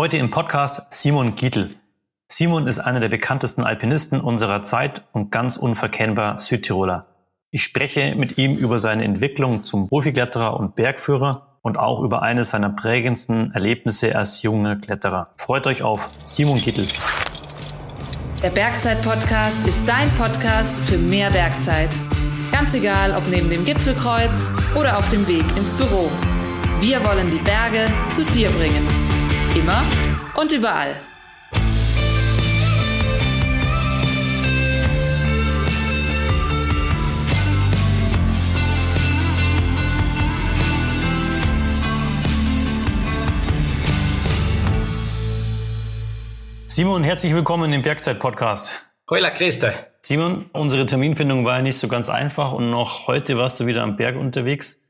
Heute im Podcast Simon Gietl. Simon ist einer der bekanntesten Alpinisten unserer Zeit und ganz unverkennbar Südtiroler. Ich spreche mit ihm über seine Entwicklung zum Profikletterer und Bergführer und auch über eines seiner prägendsten Erlebnisse als junger Kletterer. Freut euch auf Simon Gietl. Der Bergzeit-Podcast ist dein Podcast für mehr Bergzeit. Ganz egal, ob neben dem Gipfelkreuz oder auf dem Weg ins Büro. Wir wollen die Berge zu dir bringen. Immer und überall. Simon, herzlich willkommen im Bergzeit-Podcast. Hola, Christa. Simon, unsere Terminfindung war ja nicht so ganz einfach und noch heute warst du wieder am Berg unterwegs.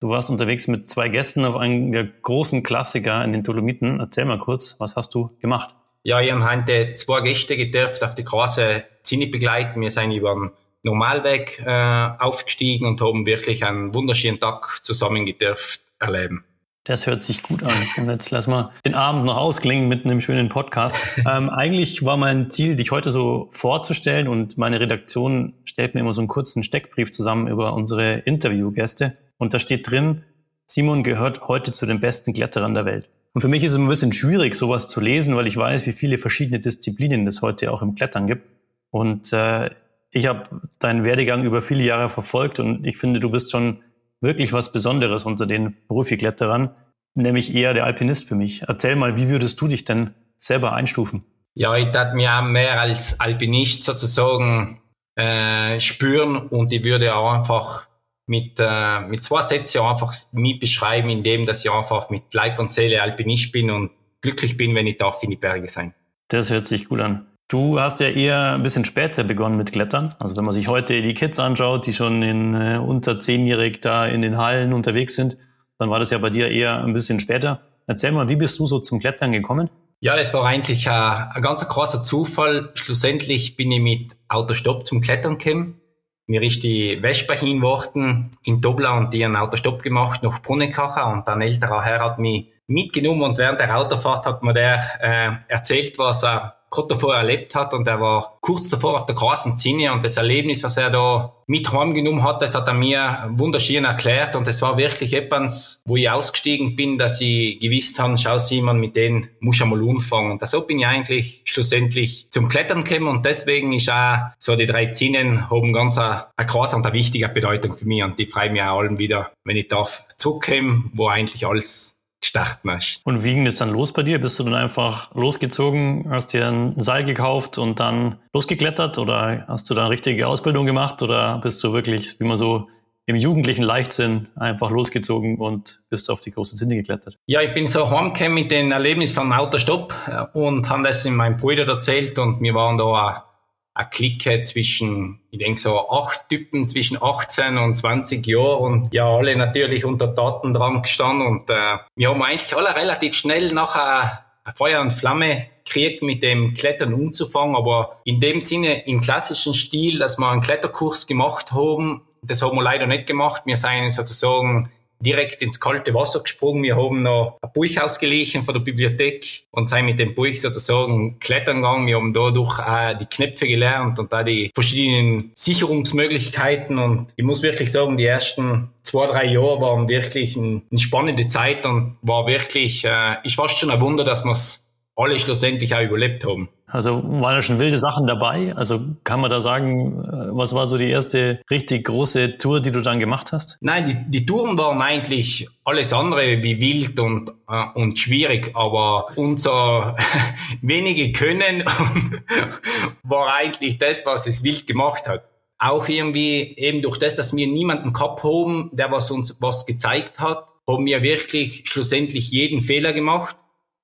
Du warst unterwegs mit zwei Gästen auf einem der großen Klassiker in den Dolomiten. Erzähl mal kurz, was hast du gemacht? Ja, ich habe heute zwei Gäste gedurft auf die große Zinne begleiten. Wir sind über den Normalweg äh, aufgestiegen und haben wirklich einen wunderschönen Tag zusammen gedurft erleben. Das hört sich gut an. Und jetzt lass mal den Abend noch ausklingen mit einem schönen Podcast. Ähm, eigentlich war mein Ziel, dich heute so vorzustellen und meine Redaktion stellt mir immer so einen kurzen Steckbrief zusammen über unsere Interviewgäste. Und da steht drin, Simon gehört heute zu den besten Kletterern der Welt. Und für mich ist es ein bisschen schwierig, sowas zu lesen, weil ich weiß, wie viele verschiedene Disziplinen es heute auch im Klettern gibt. Und äh, ich habe deinen Werdegang über viele Jahre verfolgt und ich finde, du bist schon wirklich was Besonderes unter den Profikletterern, nämlich eher der Alpinist für mich. Erzähl mal, wie würdest du dich denn selber einstufen? Ja, ich darf mich auch mehr als Alpinist sozusagen äh, spüren und ich würde auch einfach mit, äh, mit zwei Sätzen einfach mich beschreiben, indem dass ich einfach mit Leib und Seele Alpinist bin und glücklich bin, wenn ich darf in die Berge sein. Das hört sich gut an. Du hast ja eher ein bisschen später begonnen mit Klettern. Also wenn man sich heute die Kids anschaut, die schon in, äh, unter zehnjährig da in den Hallen unterwegs sind, dann war das ja bei dir eher ein bisschen später. Erzähl mal, wie bist du so zum Klettern gekommen? Ja, das war eigentlich äh, ein ganz großer Zufall. Schlussendlich bin ich mit Autostopp zum Klettern gekommen. Mir ist die Vespa hinworten in Dobla und die einen Autostopp gemacht nach Brunnenkacher und ein älterer Herr hat mich mitgenommen und während der Autofahrt hat mir der äh, erzählt, was er gerade davor erlebt hat und er war kurz davor auf der großen Zinne und das Erlebnis, was er da mit heimgenommen hat, das hat er mir wunderschön erklärt und es war wirklich etwas, wo ich ausgestiegen bin, dass ich gewusst habe, schau Simon, mit denen muss ich einmal anfangen. Und so bin ich eigentlich schlussendlich zum Klettern gekommen und deswegen ist auch so die drei Zinnen haben ganz eine, eine große und eine wichtige Bedeutung für mich und die freue mich auch allen wieder, wenn ich darf zurückkommen, wo eigentlich alles gestartet hast. Und wie ging das dann los bei dir? Bist du dann einfach losgezogen, hast dir einen Seil gekauft und dann losgeklettert oder hast du da eine richtige Ausbildung gemacht oder bist du wirklich, wie man so im jugendlichen Leichtsinn einfach losgezogen und bist auf die große Zinne geklettert? Ja, ich bin so heimgekommen mit dem Erlebnis vom Autostopp äh, und habe das in meinem Bruder erzählt und wir waren da eine Clique zwischen, ich denke so acht Typen zwischen 18 und 20 Jahren und ja, alle natürlich unter Tatendrang gestanden und äh, wir haben eigentlich alle relativ schnell nachher Feuer und Flamme gekriegt, mit dem Klettern umzufangen, aber in dem Sinne im klassischen Stil, dass wir einen Kletterkurs gemacht haben, das haben wir leider nicht gemacht. Wir sind sozusagen direkt ins kalte Wasser gesprungen. Wir haben noch ein Buch ausgelegen von der Bibliothek und sind mit dem Buch sozusagen klettern gegangen. Wir haben dadurch auch die Knöpfe gelernt und da die verschiedenen Sicherungsmöglichkeiten. Und ich muss wirklich sagen, die ersten zwei, drei Jahre waren wirklich eine spannende Zeit und war wirklich, äh, ich war schon ein Wunder, dass wir es alle schlussendlich auch überlebt haben. Also waren da schon wilde Sachen dabei? Also kann man da sagen, äh, was war so die erste richtig große Tour, die du dann gemacht hast? Nein, die, die Touren waren eigentlich alles andere wie wild und, äh, und schwierig, aber unser wenige Können war eigentlich das, was es wild gemacht hat. Auch irgendwie eben durch das, dass wir niemanden gehabt haben, der was uns was gezeigt hat, haben wir wirklich schlussendlich jeden Fehler gemacht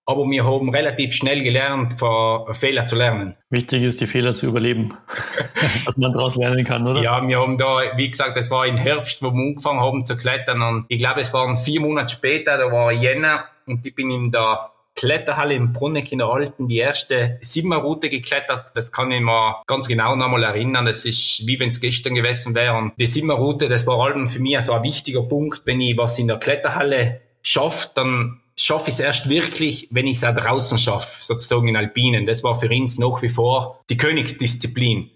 aber wir haben relativ schnell gelernt, von Fehler zu lernen. Wichtig ist, die Fehler zu überleben, dass man daraus lernen kann, oder? Ja, wir haben da, wie gesagt, es war im Herbst, wo wir angefangen haben zu klettern und ich glaube, es waren vier Monate später, da war Jänner und ich bin in der Kletterhalle im Bruneck in der Alten die erste Simmerroute geklettert. Das kann ich mir ganz genau nochmal erinnern. Das ist wie wenn es gestern gewesen wäre. Und die Simmerroute, das war allem für mich so ein wichtiger Punkt. Wenn ich was in der Kletterhalle schafft, dann schaffe ich es erst wirklich, wenn ich es auch draußen schaffe, sozusagen in Alpinen. Das war für uns nach wie vor die Königsdisziplin.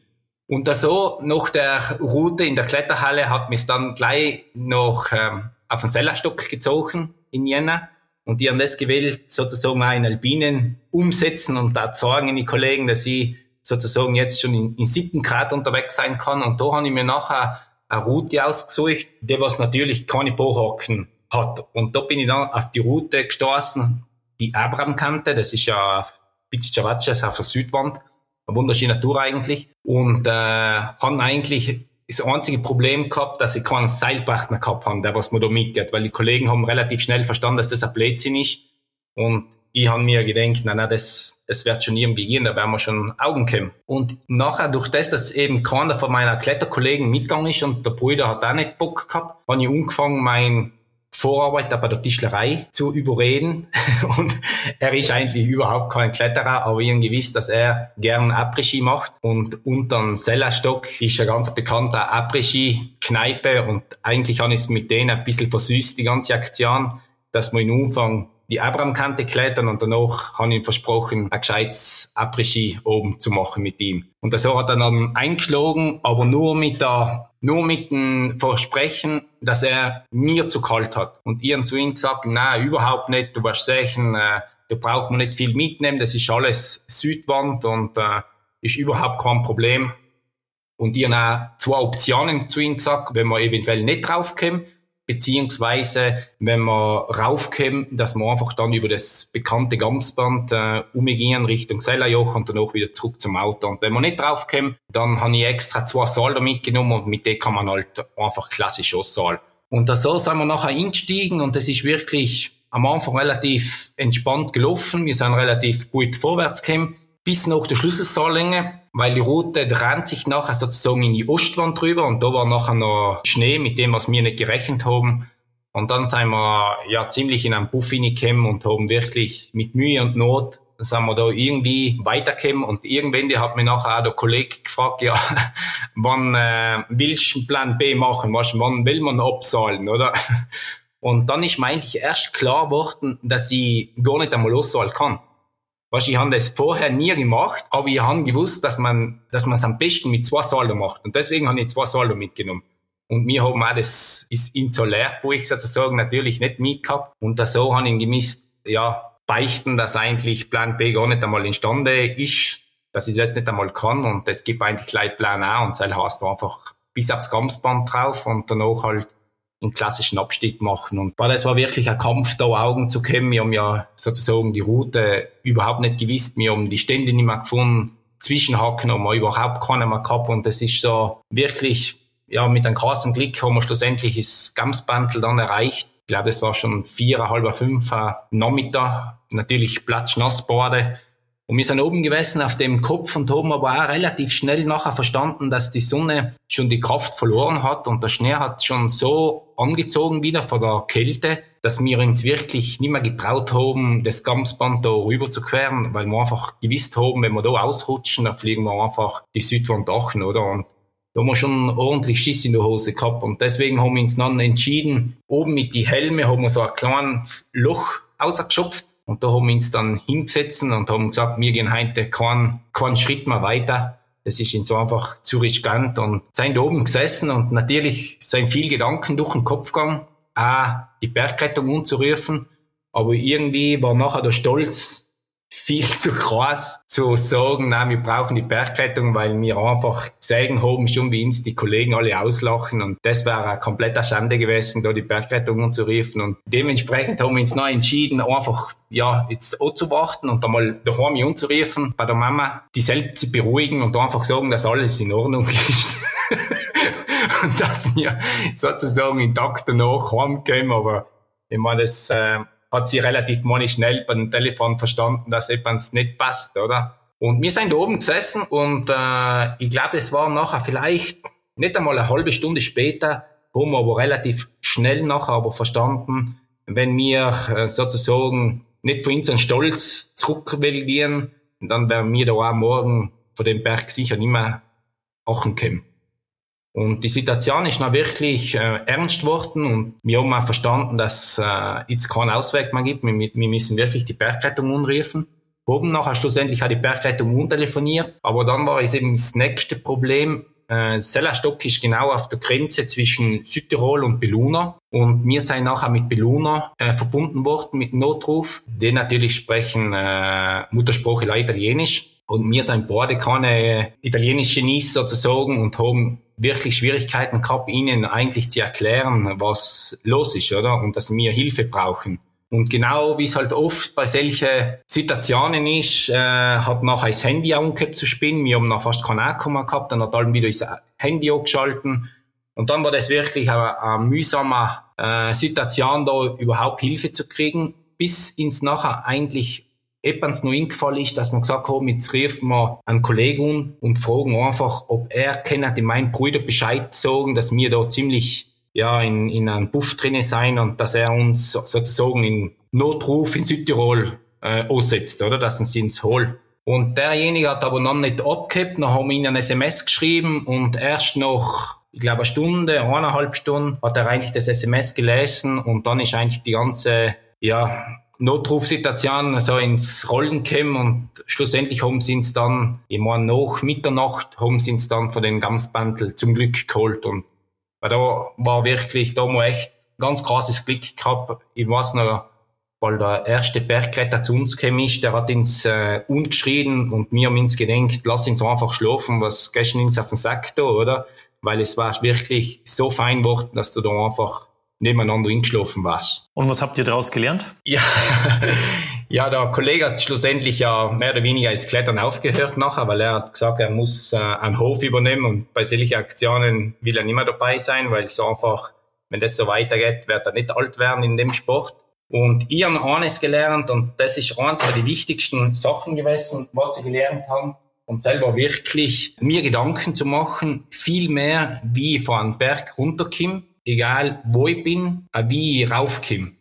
Und da so nach der Route in der Kletterhalle hat mich dann gleich noch ähm, auf den Sellerstock gezogen in Jena. Und die haben das gewählt, sozusagen auch in Alpinen umsetzen und da sagen die Kollegen, dass ich sozusagen jetzt schon in, in siebten Grad unterwegs sein kann. Und da habe ich mir nachher eine Route ausgesucht, die was natürlich keine Bohrhaken hat. Und da bin ich dann auf die Route gestoßen, die Abraham-Kante, das ist ja Pizzavaccias auf der Südwand, eine wunderschöne Tour eigentlich. Und äh, haben eigentlich das einzige Problem gehabt, dass ich keinen Seilpartner gehabt habe, der was mir da mitgeht, weil die Kollegen haben relativ schnell verstanden, dass das ein Blödsinn ist. Und ich habe mir gedacht, na, na, das, das wird schon irgendwie gehen, da werden wir schon Augen kommen. Und nachher, durch das, dass eben keiner von meiner Kletterkollegen mitgegangen ist und der Bruder hat auch nicht Bock gehabt, habe ich angefangen, mein Vorarbeiter bei der Tischlerei zu überreden. Und er ist eigentlich überhaupt kein Kletterer, aber ich gewiss, dass er gern Après-Ski macht. Und unter dem Sellerstock ist ein ganz bekannter Après-Ski-Kneipe. Und eigentlich habe ich es mit denen ein bisschen versüßt, die ganze Aktion, dass wir in Umfang die Abraham-Kante klettern und danach habe ich ihm versprochen, ein gescheites Après-Ski oben zu machen mit ihm. Und das hat er dann eingeschlagen, aber nur mit der, nur mit dem Versprechen, dass er mir zu kalt hat. Und ich habe zu ihm gesagt, nein, überhaupt nicht, du wirst sehen, äh, da braucht man nicht viel mitnehmen, das ist alles Südwand und äh, ist überhaupt kein Problem. Und ich habe auch zwei Optionen zu ihm gesagt, wenn wir eventuell nicht draufkommen beziehungsweise wenn wir raufkommen, dass wir einfach dann über das bekannte Gamsband äh, umgehen Richtung Sellerjoch und danach wieder zurück zum Auto. Und wenn wir nicht draufkommen, dann habe ich extra zwei Salder mitgenommen und mit denen kann man halt einfach klassisch aussaalen. Und da so sind wir nachher eingestiegen und das ist wirklich am Anfang relativ entspannt gelaufen. Wir sind relativ gut vorwärts gekommen bis nach der Schlüsselsaallänge, weil die Route dreht sich nachher sozusagen in die Ostwand drüber und da war nachher noch Schnee, mit dem, was wir nicht gerechnet haben. Und dann sind wir ja ziemlich in einen Buff hineingekommen und haben wirklich mit Mühe und Not sind wir da irgendwie weitergekommen und irgendwann hat mir nachher auch der Kollege gefragt, ja, wann äh, willst du Plan B machen, weißt, wann will man abzahlen, oder? Und dann ist mir eigentlich erst klar geworden, dass ich gar nicht einmal auszahlen kann. Weißt, ich habe das vorher nie gemacht, aber ich habe gewusst, dass man, dass man es am besten mit zwei Saldo macht. Und deswegen habe ich zwei Saldo mitgenommen. Und wir haben auch das ist ich sozusagen natürlich nicht mitgehabt. Und das so habe ich gemisst, ja, beichten, dass eigentlich Plan B gar nicht einmal imstande ist, dass ich das nicht einmal kann. Und es gibt eigentlich gleich Plan A und das heißt einfach bis aufs Gamsband drauf und danach halt einen klassischen Abstieg machen. Und das war wirklich ein Kampf, da Augen zu kämmen. Wir haben ja sozusagen die Route überhaupt nicht gewusst. Wir haben die Stände nicht mehr gefunden. Zwischenhaken haben wir überhaupt keine mehr gehabt. Und das ist so wirklich, ja, mit einem krassen Glück haben wir schlussendlich das Gamsbandel dann erreicht. Ich glaube, das war schon vier, halb fünf Nachmittag. Natürlich platschnass Bade. Und wir sind oben gewesen auf dem Kopf und haben aber auch relativ schnell nachher verstanden, dass die Sonne schon die Kraft verloren hat und der Schnee hat schon so angezogen wieder vor der Kälte, dass wir uns wirklich nicht mehr getraut haben, das Gamsband da rüber zu queren, weil wir einfach gewusst haben, wenn wir da ausrutschen, dann fliegen wir einfach die Südwand achen, oder? Und da haben wir schon ordentlich Schiss in der Hose gehabt und deswegen haben wir uns dann entschieden, oben mit die Helme haben wir so ein kleines Loch ausgeschöpft und da haben wir uns dann hingesetzt und haben gesagt, wir gehen heute keinen, keinen Schritt mehr weiter. Das ist uns so einfach zu riskant und sind da oben gesessen und natürlich sind viel Gedanken durch den Kopf gegangen, auch die Bergrettung umzurufen. Aber irgendwie war nachher der Stolz viel zu krass zu sagen, nein, wir brauchen die Bergklettung, weil wir einfach gesehen haben, schon wie uns die Kollegen alle auslachen. Und das wäre eine komplette Schande gewesen, da die Bergrettung anzurufen. Und dementsprechend haben wir uns noch entschieden, einfach ja, jetzt auch zu warten und einmal daheim anzurufen, bei der Mama, die selbst zu beruhigen und einfach sagen, dass alles in Ordnung ist. und dass wir sozusagen intakt danach heimkommen, aber ich meine, das äh, hat sie relativ mal schnell beim Telefon verstanden, dass etwas nicht passt, oder? Und wir sind da oben gesessen und äh, ich glaube, es war nachher vielleicht nicht einmal eine halbe Stunde später, haben wir aber relativ schnell nachher aber verstanden, wenn wir äh, sozusagen nicht von unseren Stolz zurückwählen, dann werden wir da auch morgen von dem Berg sicher nicht mehr achten können. Und die Situation ist noch wirklich äh, ernst geworden und wir haben auch verstanden, dass äh, jetzt keinen Ausweg mehr gibt. Wir, wir müssen wirklich die Bergrettung anrufen. Oben nachher schlussendlich hat die Bergrettung untelefoniert, aber dann war es eben das nächste Problem. Äh, Sellerstock ist genau auf der Grenze zwischen Südtirol und Beluna und wir sind nachher mit Beluna äh, verbunden worden mit Notruf. Die natürlich sprechen äh, Muttersprache Italienisch und wir sind beide keine italienische Genies sozusagen und haben wirklich Schwierigkeiten gehabt, ihnen eigentlich zu erklären, was los ist, oder? Und dass wir Hilfe brauchen. Und genau wie es halt oft bei solchen Situationen ist, äh, hat nachher das Handy angehabt zu spinnen. Wir haben noch fast kein Akku gehabt, dann hat allem wieder das Handy angeschalten. Und dann war das wirklich eine, eine mühsame äh, Situation, da überhaupt Hilfe zu kriegen, bis ins nachher eigentlich Eppans noch eingefallen ist, dass man gesagt haben, jetzt rufen wir einen Kollegen und fragen einfach, ob er kennt, die meinen Brüder Bescheid sagen, dass wir da ziemlich ja, in, in einem Buff drinnen sein und dass er uns sozusagen in Notruf in Südtirol äh, aussetzt, oder? Dass uns ins holt. Und derjenige hat aber noch nicht abgehabt, dann haben wir ihm ein SMS geschrieben und erst nach, ich glaube, eine Stunde, eineinhalb Stunden hat er eigentlich das SMS gelesen und dann ist eigentlich die ganze, ja, Notrufsituation so ins Rollen gekommen und schlussendlich haben sie uns dann, meine, nach Mitternacht haben sie uns dann von den Gamsbandel zum Glück geholt und da war wirklich, da mal echt ganz krasses Glück gehabt. Ich weiß noch, weil der erste Bergretter zu uns gekommen ist, der hat uns äh, ungeschrien und mir haben uns gedenkt, lass uns einfach schlafen, was gestern uns auf den Sack da, oder? Weil es war wirklich so fein geworden, dass du da einfach nebeneinander hingeschlafen warst. Und was habt ihr daraus gelernt? Ja, ja, der Kollege hat schlussendlich ja mehr oder weniger das Klettern aufgehört nachher, weil er hat gesagt, er muss äh, einen Hof übernehmen und bei solchen Aktionen will er nicht mehr dabei sein, weil es einfach, wenn das so weitergeht, wird er nicht alt werden in dem Sport. Und ich habe eines gelernt und das ist eines der wichtigsten Sachen gewesen, was ich gelernt habe und selber wirklich mir Gedanken zu machen, viel mehr wie ich von einem Berg runterkomme egal wo ich bin, wie ich raufkomme.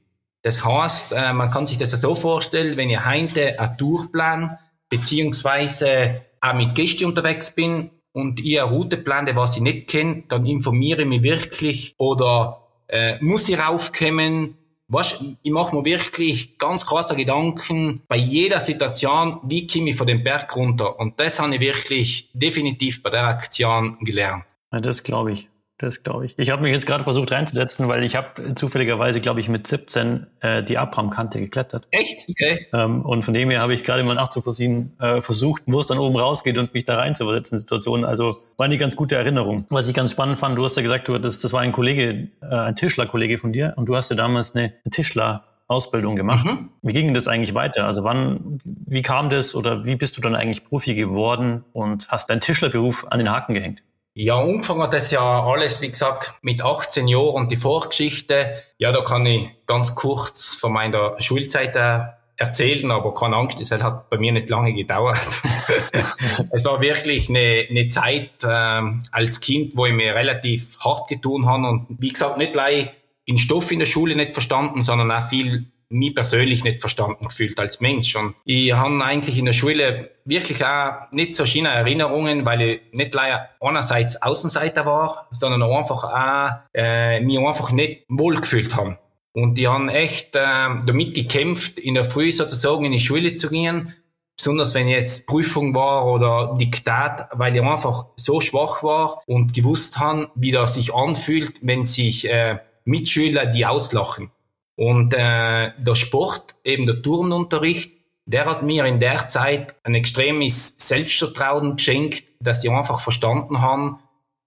Das heißt, äh, man kann sich das so vorstellen, wenn ich heute eine Tourplan beziehungsweise auch mit Gästen unterwegs bin und ich eine Route plane, was ich nicht kenne, dann informiere ich mich wirklich oder äh, muss ich raufkommen. Was, ich mache mir wirklich ganz krasse Gedanken bei jeder Situation, wie komme ich von dem Berg runter. Und das habe ich wirklich definitiv bei der Aktion gelernt. Ja, das glaube ich. Das glaube ich. Ich habe mich jetzt gerade versucht reinzusetzen, weil ich habe zufälligerweise, glaube ich, mit 17 äh, die Abraham-Kante geklettert. Echt? Okay. Ähm, und von dem her habe ich gerade mal nachzuvollziehen äh, versucht, wo es dann oben rausgeht und mich da reinzuversetzen in Situationen. Also war eine ganz gute Erinnerung. Was ich ganz spannend fand, du hast ja gesagt, du, das, das war ein Kollege, äh, ein Tischlerkollege von dir und du hast ja damals eine Tischler Ausbildung gemacht. Mhm. Wie ging das eigentlich weiter? Also wann, wie kam das oder wie bist du dann eigentlich Profi geworden und hast deinen Tischlerberuf an den Haken gehängt? Ja, Umfang hat das ja alles, wie gesagt, mit 18 Jahren und die Vorgeschichte. Ja, da kann ich ganz kurz von meiner Schulzeit äh, erzählen, aber keine Angst, das hat bei mir nicht lange gedauert. es war wirklich eine, eine Zeit ähm, als Kind, wo ich mir relativ hart getun habe und wie gesagt, nicht gleich in Stoff in der Schule nicht verstanden, sondern auch viel mich persönlich nicht verstanden gefühlt als Mensch. Und ich habe eigentlich in der Schule wirklich auch nicht so schöne Erinnerungen, weil ich nicht leider einerseits Außenseiter war, sondern einfach auch äh, mich einfach nicht wohl gefühlt habe. Und die haben echt äh, damit gekämpft, in der Früh sozusagen in die Schule zu gehen, besonders wenn jetzt Prüfung war oder Diktat, weil ich einfach so schwach war und gewusst haben, wie das sich anfühlt, wenn sich äh, Mitschüler die auslachen. Und äh, der Sport, eben der Turnunterricht, der hat mir in der Zeit ein extremes Selbstvertrauen geschenkt, dass ich einfach verstanden habe,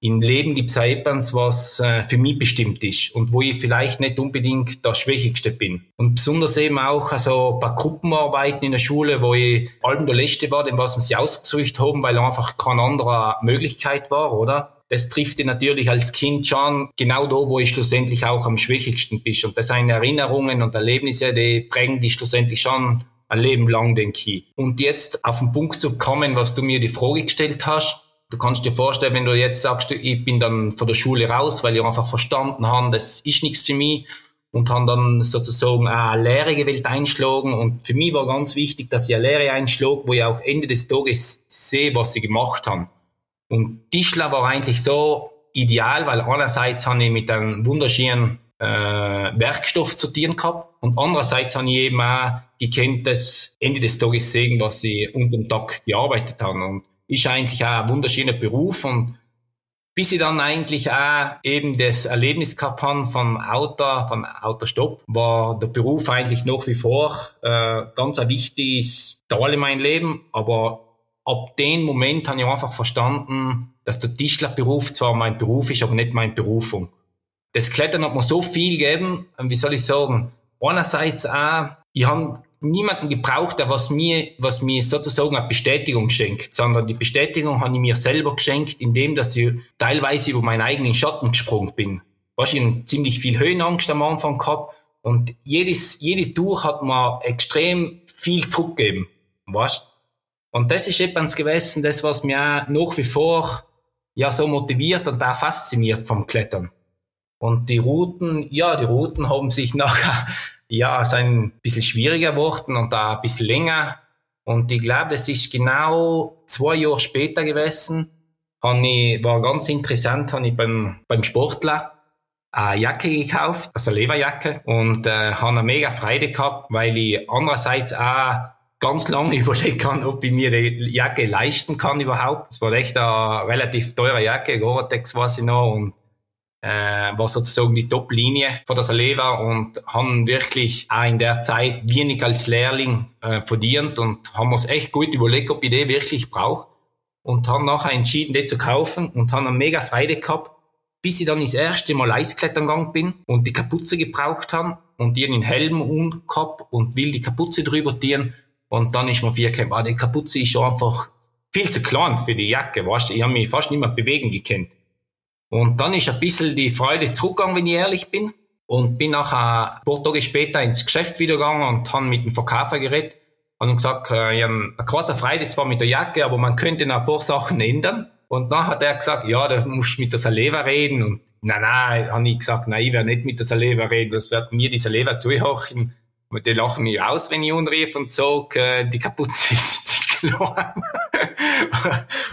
im Leben gibt es etwas, was äh, für mich bestimmt ist und wo ich vielleicht nicht unbedingt der Schwächigste bin. Und besonders eben auch also bei Gruppenarbeiten in der Schule, wo ich allem der Letzte war, dem was sie ausgesucht haben, weil einfach keine andere Möglichkeit war, oder? Das trifft dich natürlich als Kind schon genau da, wo ich schlussendlich auch am schwächigsten bist. Und das sind Erinnerungen und Erlebnisse, die prägen dich schlussendlich schon ein Leben lang, denke ich. Und jetzt auf den Punkt zu kommen, was du mir die Frage gestellt hast, Du kannst dir vorstellen, wenn du jetzt sagst, ich bin dann von der Schule raus, weil ich einfach verstanden habe, das ist nichts für mich und haben dann sozusagen eine Lehre gewählt einschlagen und für mich war ganz wichtig, dass ich eine Lehre einschlage, wo ich auch Ende des Tages sehe, was sie gemacht haben. Und Tischler war eigentlich so ideal, weil einerseits habe ich mit einem wunderschönen äh, Werkstoff zu tun gehabt und andererseits habe ich eben auch gekannt, dass Ende des Tages sehen, was ich unter dem Tag gearbeitet habe und ist eigentlich auch ein wunderschöner Beruf und bis ich dann eigentlich auch eben das Erlebnis gehabt habe vom Auto, vom Autostopp, war der Beruf eigentlich nach wie vor äh, ganz ein wichtiges Teil in meinem Leben. Aber ab dem Moment habe ich einfach verstanden, dass der Tischlerberuf zwar mein Beruf ist, aber nicht meine Berufung. Das Klettern hat mir so viel gegeben, wie soll ich sagen, einerseits auch, ich habe niemanden gebraucht, der was mir, was mir sozusagen eine Bestätigung schenkt, sondern die Bestätigung habe ich mir selber geschenkt, indem dass ich teilweise über meinen eigenen Schatten gesprungen bin. Was ich ziemlich viel Höhenangst am Anfang gehabt und jedes, jede Tour hat mir extrem viel zurückgegeben, weißt? Und das ist etwas gewesen, das was mir nach wie vor ja so motiviert und auch fasziniert vom Klettern. Und die Routen, ja, die Routen haben sich nachher ja, ist ein bisschen schwieriger geworden und da ein bisschen länger. Und ich glaube, das ist genau zwei Jahre später gewesen. Ich, war ganz interessant, habe ich beim, beim Sportler eine Jacke gekauft, also eine Leberjacke, und äh, habe eine mega Freude gehabt, weil ich andererseits auch ganz lange überlegt kann, ob ich mir die Jacke leisten kann überhaupt. Es war echt eine relativ teure Jacke, Gore-Tex weiß ich noch, und äh, war sozusagen die Top-Linie von der Saleva und haben wirklich auch in der Zeit wenig als Lehrling äh, verdient und haben uns echt gut überlegt, ob ich die wirklich brauche und haben nachher entschieden, die zu kaufen und haben eine mega Freude gehabt, bis ich dann das erste Mal Eisklettern gegangen bin und die Kapuze gebraucht haben und einen Helm umgehabt und will die Kapuze drüber tieren und dann ist mir gekommen, ah, die Kapuze ist einfach viel zu klein für die Jacke, weißt du, ich habe mich fast nicht mehr bewegen gekannt. Und dann ist ein bisschen die Freude zurückgegangen, wenn ich ehrlich bin. Und bin nachher ein paar Tage später ins Geschäft wieder gegangen und habe mit dem Verkäufer geredet. Und gesagt, äh, ich habe eine große Freude zwar mit der Jacke, aber man könnte noch ein paar Sachen ändern. Und dann hat er gesagt, ja, da musst du mit der Saleva reden. Und nein, nein, habe ich gesagt, nein, ich werde nicht mit der Saleva reden, das wird mir die Saleva zuhören. Und die lachen mich aus, wenn ich unrief und sage, äh, die Kapuze ist zu klein.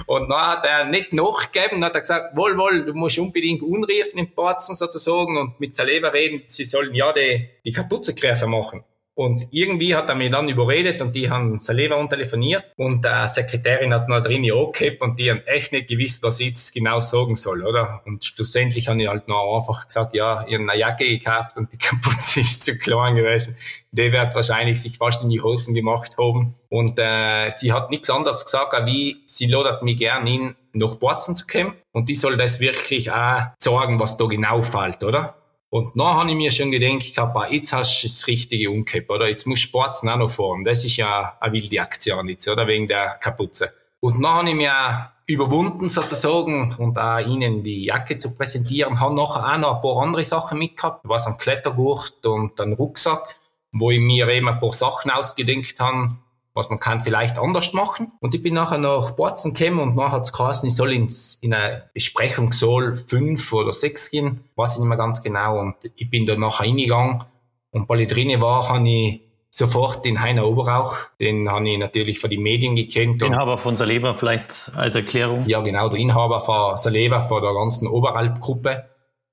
und dann hat er nicht nachgegeben, dann hat er gesagt, wohl, wohl, du musst unbedingt unriefen im Parzen sozusagen und mit Saleva reden, sie sollen ja die, die Kapuze machen. Und irgendwie hat er mich dann überredet und die haben Saleva untelefoniert und der Sekretärin hat noch drin okay und die haben echt nicht gewusst, was ich jetzt genau sagen soll, oder? Und schlussendlich habe ich halt noch einfach gesagt, ja, ich habe eine Jacke gekauft und die Kapuze ist zu klein gewesen. Die wird wahrscheinlich sich fast in die Hosen gemacht haben. Und äh, sie hat nichts anderes gesagt, wie sie ladet mich gern in, nach Borzen zu kommen. Und die soll das wirklich auch sagen, was da genau fällt, oder? Und dann habe ich mir schon gedacht, gehabt, jetzt hast du das richtige umgekehrt, oder? Jetzt musst du Sportzen auch noch fahren. Das ist ja eine wilde Aktion jetzt, oder? Wegen der Kapuze. Und dann habe ich mir überwunden sozusagen und auch ihnen die Jacke zu präsentieren. Habe nachher auch noch ein paar andere Sachen mitgehabt. Was ein Klettergurt und ein Rucksack, wo ich mir eben ein paar Sachen ausgedenkt habe, was man kann vielleicht anders machen. Und ich bin nachher nach Borzen gekommen und nachher hat es geheißen, ich soll ins, in eine Besprechungssaal fünf oder sechs gehen, weiß ich nicht mehr ganz genau. Und ich bin da nachher reingegangen und weil ich drinnen war, habe ich sofort den Heiner Oberauch, den habe ich natürlich von den Medien gekannt. Inhaber von Saleva vielleicht als Erklärung? Ja, genau, der Inhaber von Saleva, von der ganzen Oberalp-Gruppe.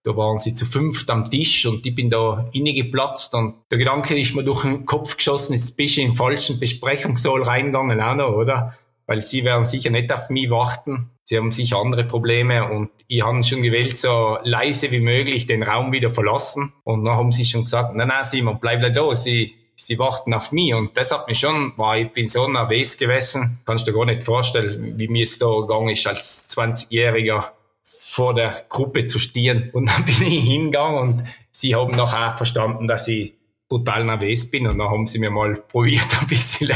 Da waren sie zu fünft am Tisch und ich bin da innegeplatzt und der Gedanke ist mir durch den Kopf geschossen, jetzt bist du in den falschen Besprechungssaal reingegangen auch noch, oder? Weil sie werden sicher nicht auf mich warten. Sie haben sicher andere Probleme und ich habe schon gewählt, so leise wie möglich den Raum wieder verlassen. Und dann haben sie schon gesagt, nein, nein, Simon, bleib da, sie, sie warten auf mich. Und das hat mich schon, war, ich bin so nervös gewesen. Kannst du dir gar nicht vorstellen, wie mir es da gegangen ist als 20-Jähriger vor der Gruppe zu stehen. Und dann bin ich hingegangen und sie haben nachher verstanden, dass ich total nervös bin. Und dann haben sie mir mal probiert, ein bisschen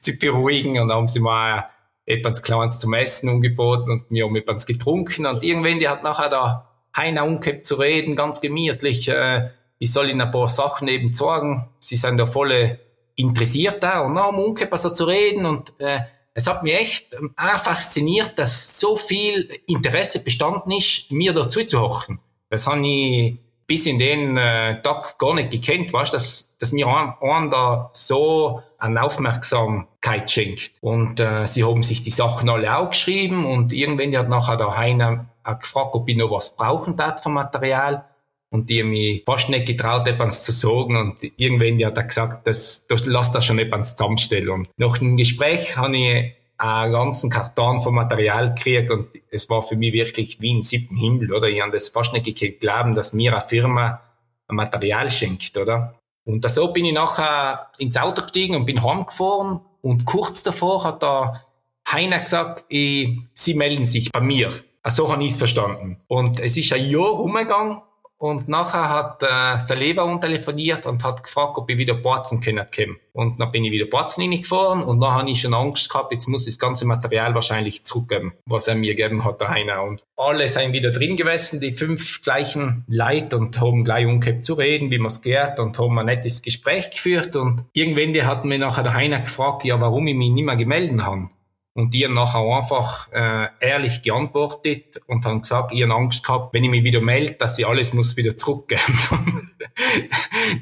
zu beruhigen. Und dann haben sie mir etwas Kleines zum Essen angeboten und wir haben etwas getrunken. Und irgendwann, die hat nachher da Heiner umgehabt zu reden, ganz gemütlich. Äh, ich soll ihnen ein paar Sachen eben sagen. Sie sind da voll interessiert da. Und dann haben wir umgehabt, so zu reden und äh, es hat mich echt ähm, auch fasziniert, dass so viel Interesse bestanden ist, mir dazu zu hochen. Das habe ich bis in den äh, Tag gar nicht gekannt, weißt, dass, dass mir einen da so eine Aufmerksamkeit schenkt. Und äh, sie haben sich die Sachen alle auch geschrieben und irgendwann hat nachher der Heiner gefragt, ob ich noch was brauchen darf vom Material. Und die mich fast nicht getraut, etwas zu sagen. Und irgendwann hat er gesagt, das, das, lass das schon etwas zusammenstellen. Und nach dem Gespräch habe ich einen ganzen Karton von Material gekriegt und es war für mich wirklich wie ein siebten Himmel, oder? Ich habe das fast nicht geglaubt, dass mir eine Firma ein Material schenkt, oder? Und so bin ich nachher ins Auto gestiegen und bin heimgefahren und kurz davor hat der Heiner gesagt, ich, Sie melden sich bei mir. So habe ich es verstanden. Und es ist ein Jahr rumgegangen und nachher hat äh, Saleva telefoniert und hat gefragt, ob ich wieder Borzen können kommen. Und dann bin ich wieder Borzen reingefahren und dann habe ich schon Angst gehabt, jetzt muss ich das ganze Material wahrscheinlich zurückgeben, was er mir gegeben hat, der Heiner. Und alle sind wieder drin gewesen, die fünf gleichen Leute und haben gleich umgekehrt zu reden, wie man es gehört und haben ein nettes Gespräch geführt. Und irgendwann hat mir nachher der Heiner gefragt, ja, warum ich mich nicht mehr gemeldet habe. Und die haben nachher einfach äh, ehrlich geantwortet und haben gesagt, ich habe Angst gehabt, wenn ich mich wieder melde, dass ich alles muss wieder zurückgeben.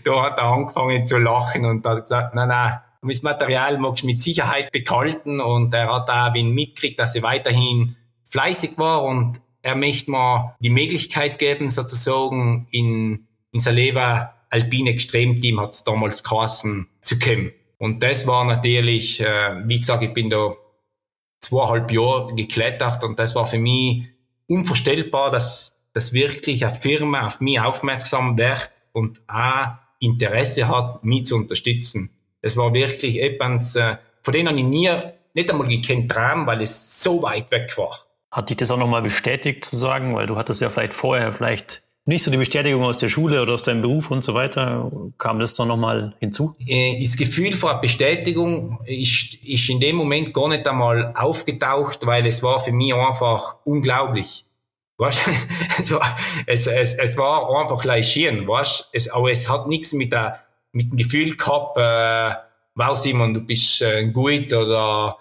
da hat er angefangen zu lachen und hat gesagt, nein, nein, das Material magst du mit Sicherheit behalten und er hat auch mitgekriegt, dass ich weiterhin fleißig war und er möchte mir die Möglichkeit geben, sozusagen in, in Saleva Alpine Extremteam hat es damals geheißen, zu kommen. Und das war natürlich, äh, wie gesagt, ich bin da zweieinhalb Jahre geklettert und das war für mich unvorstellbar, dass, dass wirklich eine Firma auf mich aufmerksam wird und auch Interesse hat, mich zu unterstützen. Es war wirklich etwas, äh, von denen habe ich nie, nicht einmal gekannt Traum, weil es so weit weg war. Hat dich das auch nochmal bestätigt zu sagen, weil du hattest ja vielleicht vorher vielleicht nicht so die Bestätigung aus der Schule oder aus deinem Beruf und so weiter. Kam das dann nochmal hinzu? Äh, das Gefühl von Bestätigung ist, ist in dem Moment gar nicht einmal aufgetaucht, weil es war für mich einfach unglaublich. Weißt? es, es, es war einfach leischieren, weißt? Es, aber es hat nichts mit, der, mit dem Gefühl gehabt, äh, wow Simon, du bist äh, gut oder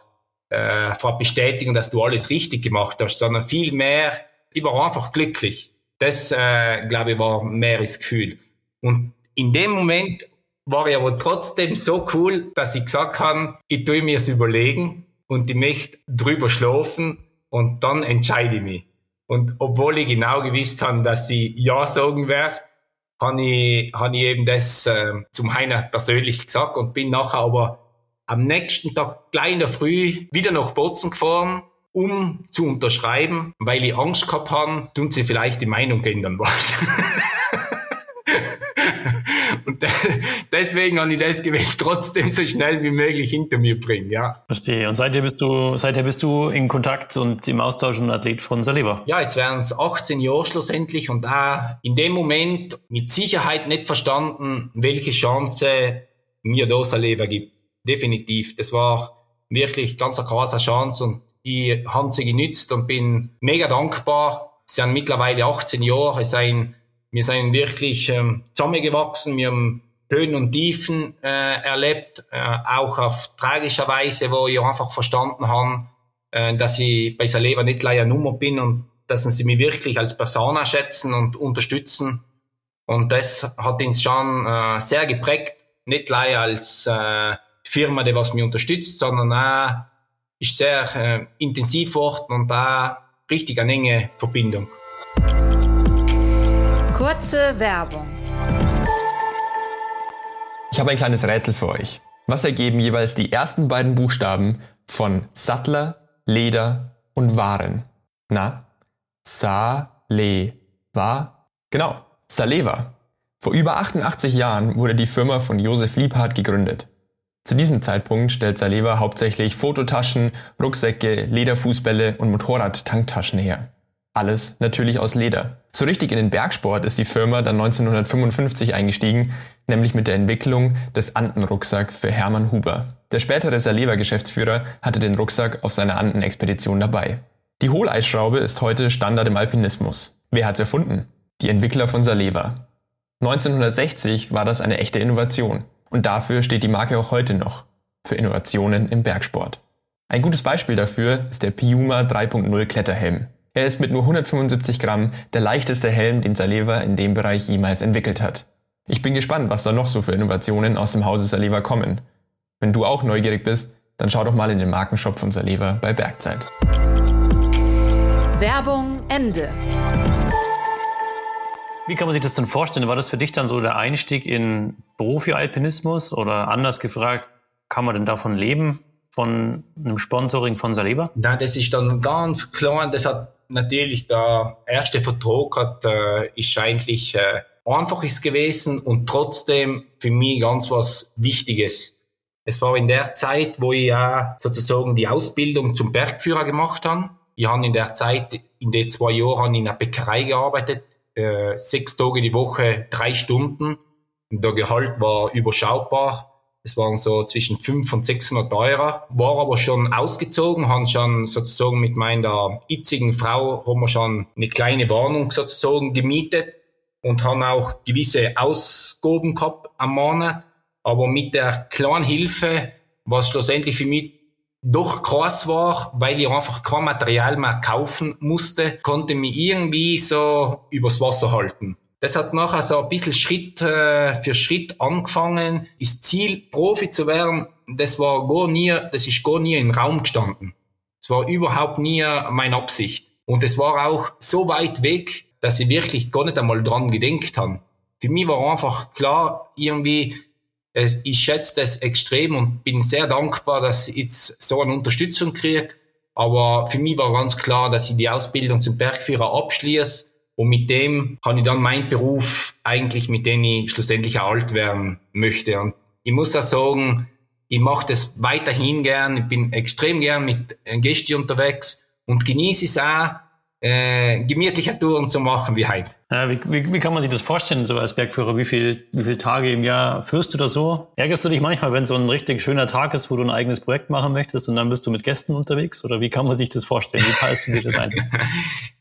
äh, vor Bestätigung, dass du alles richtig gemacht hast, sondern viel mehr, ich war einfach glücklich. Das, äh, glaube ich, war mehr das Gefühl. Und in dem Moment war ich aber trotzdem so cool, dass ich gesagt habe, ich tue mir es überlegen und ich möchte drüber schlafen und dann entscheide ich mich. Und obwohl ich genau gewusst habe, dass ich Ja sagen werde, habe ich, habe ich eben das äh, zum Heiner persönlich gesagt und bin nachher aber am nächsten Tag gleich in der Früh wieder nach Bozen gefahren um zu unterschreiben, weil ich Angst gehabt habe, tun sie vielleicht die Meinung ändern was. Und deswegen habe ich das gewählt, trotzdem so schnell wie möglich hinter mir bringen, ja. Verstehe. Und seither bist du, seither bist du in Kontakt und im Austausch ein Athlet von Saliba? Ja, jetzt wären es 18 Jahre schlussendlich und da in dem Moment mit Sicherheit nicht verstanden, welche Chance mir da Saliba gibt. Definitiv. Das war wirklich ganz eine krasse Chance und ich habe sie genützt und bin mega dankbar. Sie sind mittlerweile 18 Jahre, sind, wir sind wirklich ähm, zusammengewachsen, wir haben Höhen und Tiefen äh, erlebt, äh, auch auf tragischer Weise, wo ich einfach verstanden habe, äh, dass ich bei Saleva nicht leider Nummer bin und dass sie mich wirklich als Person schätzen und unterstützen. Und das hat uns schon äh, sehr geprägt, nicht leider als äh, Firma, die was mich unterstützt, sondern auch ist sehr äh, intensiv worden und da richtig eine enge Verbindung. Kurze Werbung. Ich habe ein kleines Rätsel für euch. Was ergeben jeweils die ersten beiden Buchstaben von Sattler, Leder und Waren? Na? Sa, Le, Wa? Genau, Saleva. Vor über 88 Jahren wurde die Firma von Josef Liebhardt gegründet. Zu diesem Zeitpunkt stellt Saleva hauptsächlich Fototaschen, Rucksäcke, Lederfußbälle und Motorrad-Tanktaschen her. Alles natürlich aus Leder. So richtig in den Bergsport ist die Firma dann 1955 eingestiegen, nämlich mit der Entwicklung des Anden-Rucksack für Hermann Huber. Der spätere Saleva-Geschäftsführer hatte den Rucksack auf seiner Anden-Expedition dabei. Die Hohleisschraube ist heute Standard im Alpinismus. Wer hat's erfunden? Die Entwickler von Saleva. 1960 war das eine echte Innovation. Und dafür steht die Marke auch heute noch, für Innovationen im Bergsport. Ein gutes Beispiel dafür ist der Piuma 3.0 Kletterhelm. Er ist mit nur 175 Gramm der leichteste Helm, den Saleva in dem Bereich jemals entwickelt hat. Ich bin gespannt, was da noch so für Innovationen aus dem Hause Saleva kommen. Wenn du auch neugierig bist, dann schau doch mal in den Markenshop von Saleva bei Bergzeit. Werbung Ende. Wie kann man sich das denn vorstellen? War das für dich dann so der Einstieg in Profi-Alpinismus oder anders gefragt, kann man denn davon leben, von einem Sponsoring von Saleva? Nein, das ist dann ganz klar, das hat natürlich der erste Vertrag hat, äh, ist eigentlich äh, einfach ist gewesen und trotzdem für mich ganz was Wichtiges. Es war in der Zeit, wo ich ja sozusagen die Ausbildung zum Bergführer gemacht habe. Ich habe in der Zeit, in den zwei Jahren, in einer Bäckerei gearbeitet, äh, sechs Tage die Woche, drei Stunden. Und der Gehalt war überschaubar. Es waren so zwischen 500 und 600 Euro. War aber schon ausgezogen, haben schon sozusagen mit meiner jetzigen Frau, haben wir schon eine kleine Warnung sozusagen gemietet und haben auch gewisse Ausgaben gehabt am Monat. Aber mit der kleinen Hilfe, was schlussendlich für mich doch krass war, weil ich einfach kein Material mehr kaufen musste, konnte mich irgendwie so übers Wasser halten. Das hat nachher so ein bisschen Schritt äh, für Schritt angefangen. Das Ziel, Profi zu werden, das war gar nie, das ist gar nie im Raum gestanden. Es war überhaupt nie meine Absicht. Und es war auch so weit weg, dass ich wirklich gar nicht einmal dran gedenkt habe. Für mich war einfach klar, irgendwie, ich schätze das extrem und bin sehr dankbar, dass ich jetzt so eine Unterstützung kriege. Aber für mich war ganz klar, dass ich die Ausbildung zum Bergführer abschließe und mit dem kann ich dann meinen Beruf eigentlich, mit dem ich schlussendlich alt werden möchte. Und ich muss auch sagen, ich mache das weiterhin gern. Ich bin extrem gern mit Gästen unterwegs und genieße es auch, äh, gemütliche Touren zu machen wie heute. Ja, wie, wie, wie kann man sich das vorstellen, so als Bergführer? Wie viel, wie viele Tage im Jahr führst du da so? Ärgerst du dich manchmal, wenn so ein richtig schöner Tag ist, wo du ein eigenes Projekt machen möchtest und dann bist du mit Gästen unterwegs? Oder wie kann man sich das vorstellen? Wie teilst du dir das ein?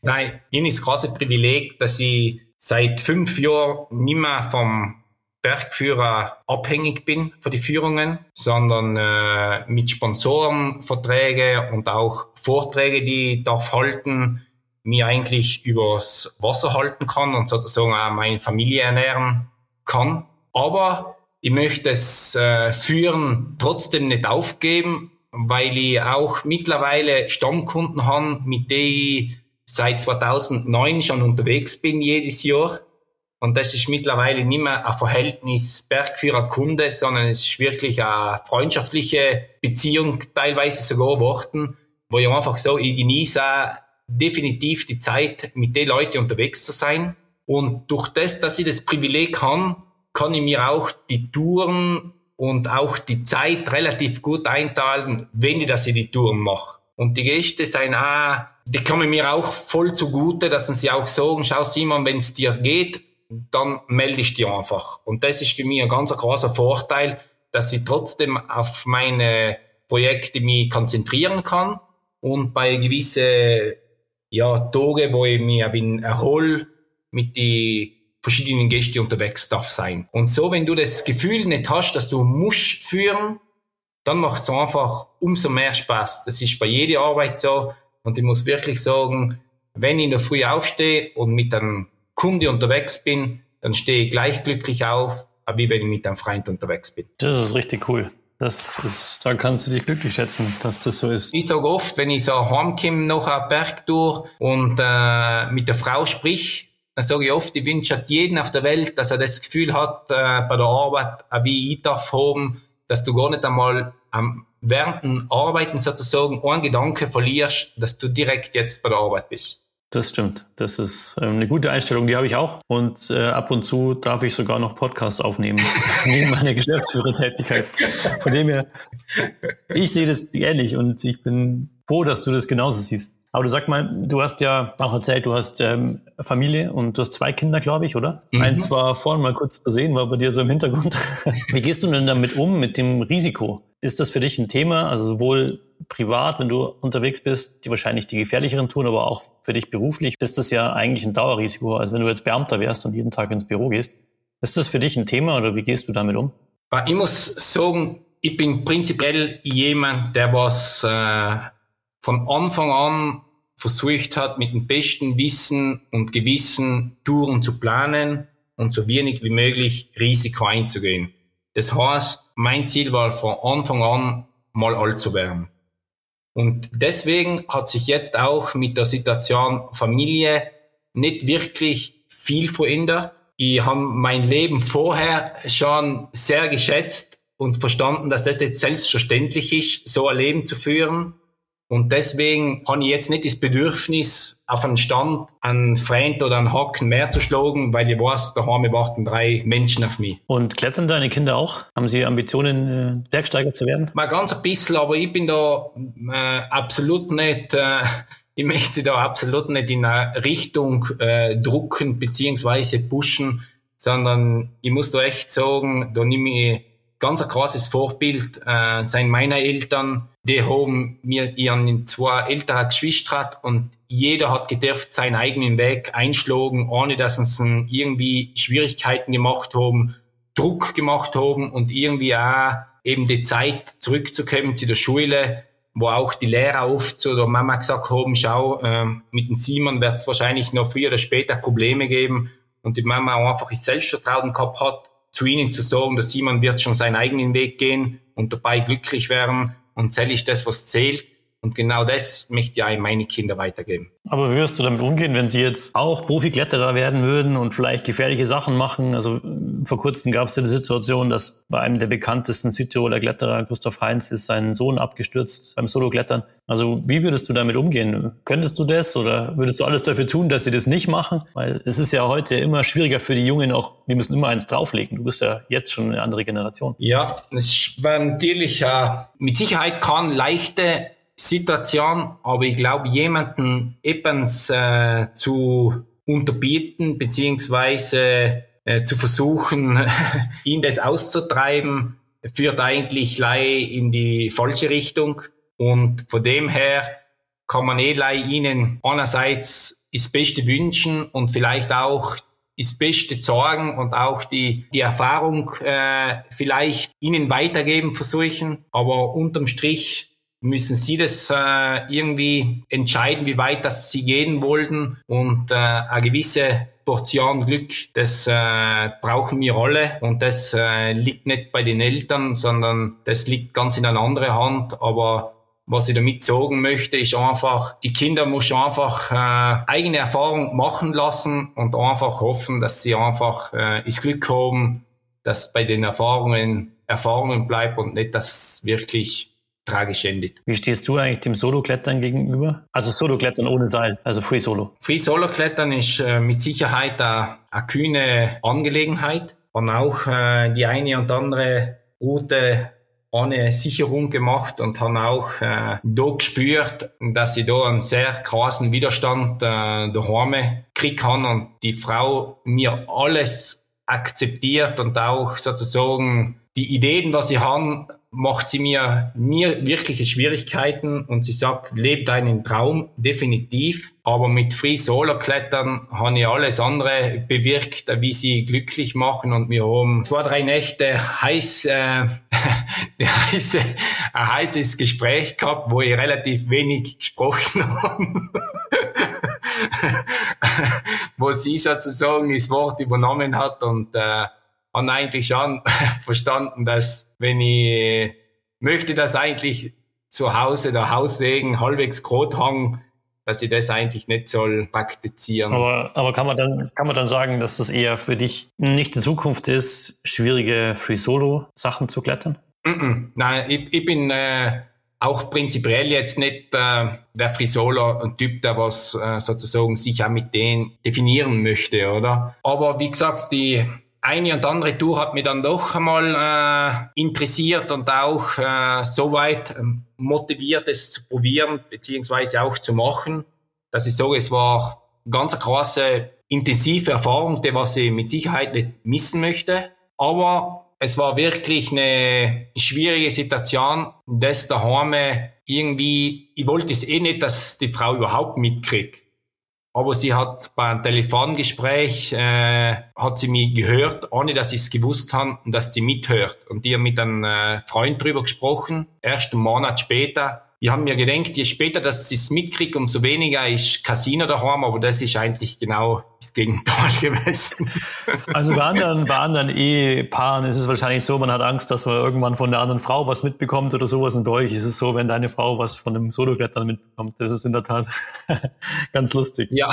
Nein, ihnen ist das große Privileg, dass ich seit fünf Jahren nicht mehr vom Bergführer abhängig bin für die Führungen, sondern äh, mit Sponsorenverträge und auch Vorträge, die ich darf halten, mir eigentlich übers Wasser halten kann und sozusagen auch meine Familie ernähren kann. Aber ich möchte es äh, Führen trotzdem nicht aufgeben, weil ich auch mittlerweile Stammkunden habe, mit denen ich seit 2009 schon unterwegs bin, jedes Jahr. Und das ist mittlerweile nicht mehr ein Verhältnis Bergführer-Kunde, sondern es ist wirklich eine freundschaftliche Beziehung, teilweise sogar Worten, wo ich einfach so, ich genieße definitiv die Zeit, mit den Leuten unterwegs zu sein. Und durch das, dass ich das Privileg habe, kann ich mir auch die Touren und auch die Zeit relativ gut einteilen, wenn ich das in die Touren mache. Und die Gäste sind auch, die kommen mir auch voll zugute, dass sie auch sagen, schau Simon, wenn es dir geht, dann melde ich dich einfach. Und das ist für mich ein ganz großer Vorteil, dass ich trotzdem auf meine Projekte mich konzentrieren kann und bei gewissen ja, Tage, wo ich mich bin erhol mit die verschiedenen Gästen unterwegs darf sein. Und so, wenn du das Gefühl nicht hast, dass du musst führen, dann macht es einfach umso mehr Spaß. Das ist bei jeder Arbeit so. Und ich muss wirklich sagen, wenn ich der Früh aufstehe und mit einem Kunde unterwegs bin, dann stehe ich gleich glücklich auf, wie wenn ich mit einem Freund unterwegs bin. Das ist richtig cool. Das ist, da kannst du dich glücklich schätzen, dass das so ist. Ich sage oft, wenn ich so heimkomme nach einer Bergtour und äh, mit der Frau sprich, dann sage ich oft, ich wünsche jeden auf der Welt, dass er das Gefühl hat, äh, bei der Arbeit, wie ich darf haben, dass du gar nicht einmal am während dem Arbeiten sozusagen einen Gedanke verlierst, dass du direkt jetzt bei der Arbeit bist. Das stimmt. Das ist ähm, eine gute Einstellung, die habe ich auch. Und äh, ab und zu darf ich sogar noch Podcasts aufnehmen, neben meiner Geschäftsführertätigkeit. Von dem her, ich sehe das ähnlich und ich bin froh, dass du das genauso siehst. Aber du sag mal, du hast ja auch erzählt, du hast ähm, Familie und du hast zwei Kinder, glaube ich, oder? Mhm. Eins war vorhin mal kurz zu sehen, war bei dir so im Hintergrund. Wie gehst du denn damit um, mit dem Risiko? Ist das für dich ein Thema, also sowohl privat, wenn du unterwegs bist, die wahrscheinlich die gefährlicheren tun, aber auch für dich beruflich ist das ja eigentlich ein Dauerrisiko. Also wenn du jetzt Beamter wärst und jeden Tag ins Büro gehst, ist das für dich ein Thema oder wie gehst du damit um? Ich muss sagen, ich bin prinzipiell jemand, der was äh, von Anfang an versucht hat, mit dem besten Wissen und Gewissen Touren zu planen und so wenig wie möglich Risiko einzugehen. Das heißt, mein Ziel war von Anfang an mal alt zu werden. Und deswegen hat sich jetzt auch mit der Situation Familie nicht wirklich viel verändert. Ich habe mein Leben vorher schon sehr geschätzt und verstanden, dass das jetzt selbstverständlich ist, so ein Leben zu führen. Und deswegen habe ich jetzt nicht das Bedürfnis, auf einen Stand einen Freund oder einen Haken mehr zu schlagen, weil ich weiß, daheim warten drei Menschen auf mich. Und klettern deine Kinder auch? Haben sie Ambitionen, äh, Bergsteiger zu werden? Mal ganz ein bisschen, aber ich bin da äh, absolut nicht, äh, ich möchte sie da absolut nicht in eine Richtung äh, drucken beziehungsweise pushen, sondern ich muss da echt sagen, da nehme ich ganz ein krasses Vorbild äh, sein meiner Eltern. Die haben mir ihren zwei ältere Geschwister und jeder hat gedurft seinen eigenen Weg einschlagen, ohne dass sie irgendwie Schwierigkeiten gemacht haben, Druck gemacht haben und irgendwie auch eben die Zeit zurückzukommen zu der Schule, wo auch die Lehrer oft zu der Mama gesagt haben, schau, äh, mit dem Simon wird es wahrscheinlich noch früher oder später Probleme geben und die Mama einfach das Selbstvertrauen gehabt hat, zu ihnen zu sagen, dass Simon wird schon seinen eigenen Weg gehen und dabei glücklich werden und zähle ich das, was zählt. Und genau das möchte ich auch meine Kinder weitergeben. Aber wie wirst du damit umgehen, wenn sie jetzt auch Profikletterer werden würden und vielleicht gefährliche Sachen machen? Also vor kurzem gab es ja die Situation, dass bei einem der bekanntesten Südtiroler Kletterer, Christoph Heinz, ist sein Sohn abgestürzt beim Solo-Klettern. Also wie würdest du damit umgehen? Könntest du das oder würdest du alles dafür tun, dass sie das nicht machen? Weil es ist ja heute immer schwieriger für die Jungen auch, die müssen immer eins drauflegen. Du bist ja jetzt schon eine andere Generation. Ja, es war natürlich äh, mit Sicherheit keine leichte Situation, aber ich glaube, jemanden etwas äh, zu unterbieten, beziehungsweise äh, zu versuchen, ihn das auszutreiben, führt eigentlich lei in die falsche Richtung. Und von dem her kann man eh lei ihnen einerseits das Beste wünschen und vielleicht auch das Beste sorgen und auch die, die Erfahrung äh, vielleicht ihnen weitergeben versuchen. Aber unterm Strich müssen sie das äh, irgendwie entscheiden, wie weit das sie gehen wollten. Und äh, eine gewisse Portion Glück, das äh, brauchen wir alle. Und das äh, liegt nicht bei den Eltern, sondern das liegt ganz in einer anderen Hand, aber was ich damit sagen möchte, ist einfach, die Kinder muss einfach äh, eigene Erfahrung machen lassen und einfach hoffen, dass sie einfach äh, das Glück haben, dass bei den Erfahrungen Erfahrungen bleibt und nicht, dass wirklich tragisch endet. Wie stehst du eigentlich dem Solo-Klettern gegenüber? Also Solo-Klettern ohne Seil, also Free Solo. Free Solo-Klettern ist äh, mit Sicherheit eine, eine kühne Angelegenheit und auch äh, die eine und andere Route ohne Sicherung gemacht und haben auch äh, da gespürt, dass ich da einen sehr krassen Widerstand äh, daheim krieg kann und die Frau mir alles akzeptiert und auch sozusagen die Ideen, was ich habe, macht sie mir nie wirkliche Schwierigkeiten und sie sagt, lebe deinen Traum definitiv, aber mit Free Solar Klettern habe ich alles andere bewirkt, wie sie glücklich machen und wir haben zwei, drei Nächte heiß, äh, heiße, ein heißes Gespräch gehabt, wo ich relativ wenig gesprochen habe. wo sie sozusagen das Wort übernommen hat und äh, haben eigentlich schon verstanden, dass wenn ich möchte, dass eigentlich zu Hause der Haussegen halbwegs grot hang, dass ich das eigentlich nicht soll praktizieren. Aber, aber kann man dann, kann man dann sagen, dass das eher für dich nicht die Zukunft ist, schwierige Free Solo Sachen zu klettern? Mm -mm. Nein, ich, ich bin, äh, auch prinzipiell jetzt nicht äh, der Frisoler ein Typ, der was äh, sozusagen sich auch mit denen definieren möchte, oder? Aber wie gesagt, die eine und andere Tour hat mich dann doch einmal äh, interessiert und auch äh, so weit ähm, motiviert, es zu probieren, beziehungsweise auch zu machen, dass ich sage, es war ganz eine krasse, intensive Erfahrung, die was ich mit Sicherheit nicht missen möchte. Aber es war wirklich eine schwierige Situation, das daheim irgendwie, ich wollte es eh nicht, dass die Frau überhaupt mitkriegt. Aber sie hat bei einem Telefongespräch, äh, hat sie mich gehört, ohne dass ich es gewusst habe, dass sie mithört. Und die haben mit einem äh, Freund drüber gesprochen. Erst einen Monat später ich habe mir gedacht, je später dass ich es mitkriege, umso weniger ist Casino daheim, aber das ist eigentlich genau das Gegenteil gewesen. Also bei anderen, bei anderen Ehepaaren ist es wahrscheinlich so, man hat Angst, dass man irgendwann von der anderen Frau was mitbekommt oder sowas. Und bei euch ist es so, wenn deine Frau was von dem Soloklettern mitbekommt. Das ist in der Tat ganz lustig. Ja.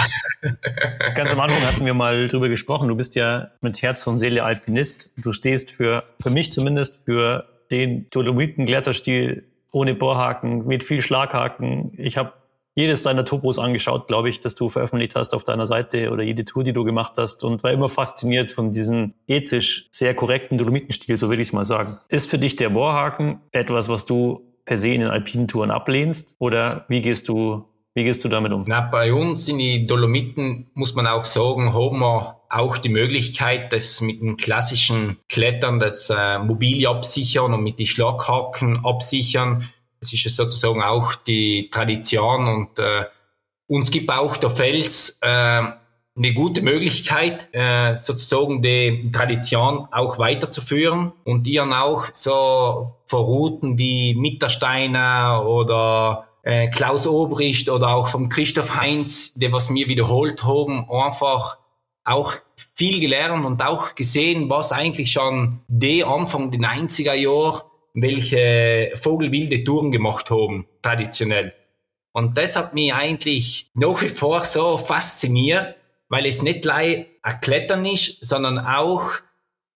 Ganz am Anfang hatten wir mal drüber gesprochen. Du bist ja mit Herz und Seele Alpinist. Du stehst für, für mich zumindest, für den Dolomiten-Kletterstil ohne Bohrhaken, mit viel Schlaghaken. Ich habe jedes deiner Topos angeschaut, glaube ich, dass du veröffentlicht hast auf deiner Seite oder jede Tour, die du gemacht hast und war immer fasziniert von diesem ethisch sehr korrekten Dolomitenstil, so will ich es mal sagen. Ist für dich der Bohrhaken etwas, was du per se in den alpinen Touren ablehnst oder wie gehst du wie gehst du damit um? Na, bei uns in die Dolomiten muss man auch sagen, haben wir auch die Möglichkeit, das mit dem klassischen Klettern, das äh, Mobile absichern und mit die Schlaghaken absichern. Das ist sozusagen auch die Tradition und äh, uns gibt auch der Fels äh, eine gute Möglichkeit, äh, sozusagen die Tradition auch weiterzuführen und ihren auch so vor Routen wie Mittersteiner oder äh, Klaus Obricht oder auch vom Christoph Heinz, der was mir wiederholt haben, einfach auch viel gelernt und auch gesehen, was eigentlich schon die Anfang der 90er Jahre, welche Vogelwilde Touren gemacht haben, traditionell. Und das hat mich eigentlich nach wie vor so fasziniert, weil es nicht gleich ein Klettern ist, sondern auch,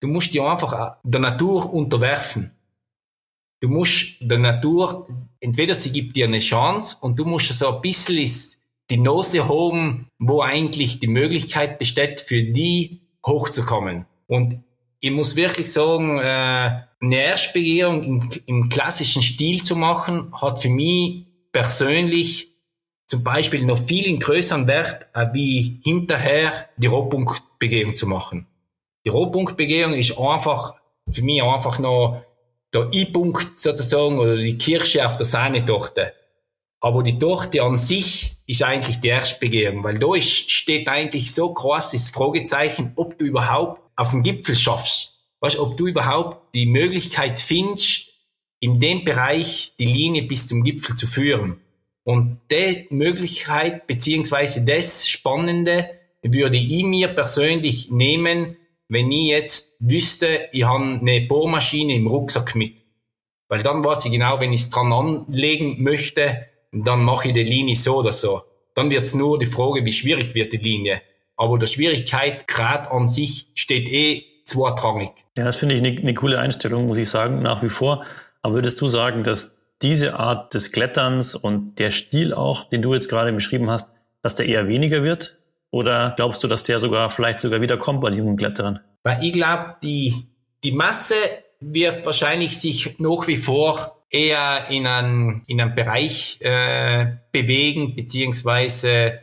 du musst dich einfach der Natur unterwerfen. Du musst der Natur, entweder sie gibt dir eine Chance und du musst so ein bisschen die Nase haben, wo eigentlich die Möglichkeit besteht, für die hochzukommen. Und ich muss wirklich sagen, äh, eine Erstbegehung im, im klassischen Stil zu machen, hat für mich persönlich zum Beispiel noch viel in größeren Wert, äh, wie hinterher die Rohpunktbegehung zu machen. Die Rohpunktbegehung ist einfach für mich einfach noch der I-Punkt sozusagen oder die Kirsche auf der Sahnetorte. Aber die Torte an sich ist eigentlich die Erstbegehung, weil da ist, steht eigentlich so krasses Fragezeichen, ob du überhaupt auf den Gipfel schaffst. Weißt, ob du überhaupt die Möglichkeit findest, in dem Bereich die Linie bis zum Gipfel zu führen. Und die Möglichkeit beziehungsweise das Spannende würde ich mir persönlich nehmen, wenn ich jetzt wüsste, ich habe eine Bohrmaschine im Rucksack mit. Weil dann weiß ich genau, wenn ich es dran anlegen möchte, dann mache ich die Linie so oder so. Dann wird es nur die Frage, wie schwierig wird die Linie. Aber der Schwierigkeitsgrad an sich steht eh zweitrangig. Ja, das finde ich eine, eine coole Einstellung, muss ich sagen, nach wie vor. Aber würdest du sagen, dass diese Art des Kletterns und der Stil auch, den du jetzt gerade beschrieben hast, dass der eher weniger wird? Oder glaubst du, dass der sogar vielleicht sogar wieder kommt bei den jungen Kletterern? Weil ich glaube, die, die Masse wird wahrscheinlich sich nach wie vor eher in einen, in einen Bereich äh, bewegen, beziehungsweise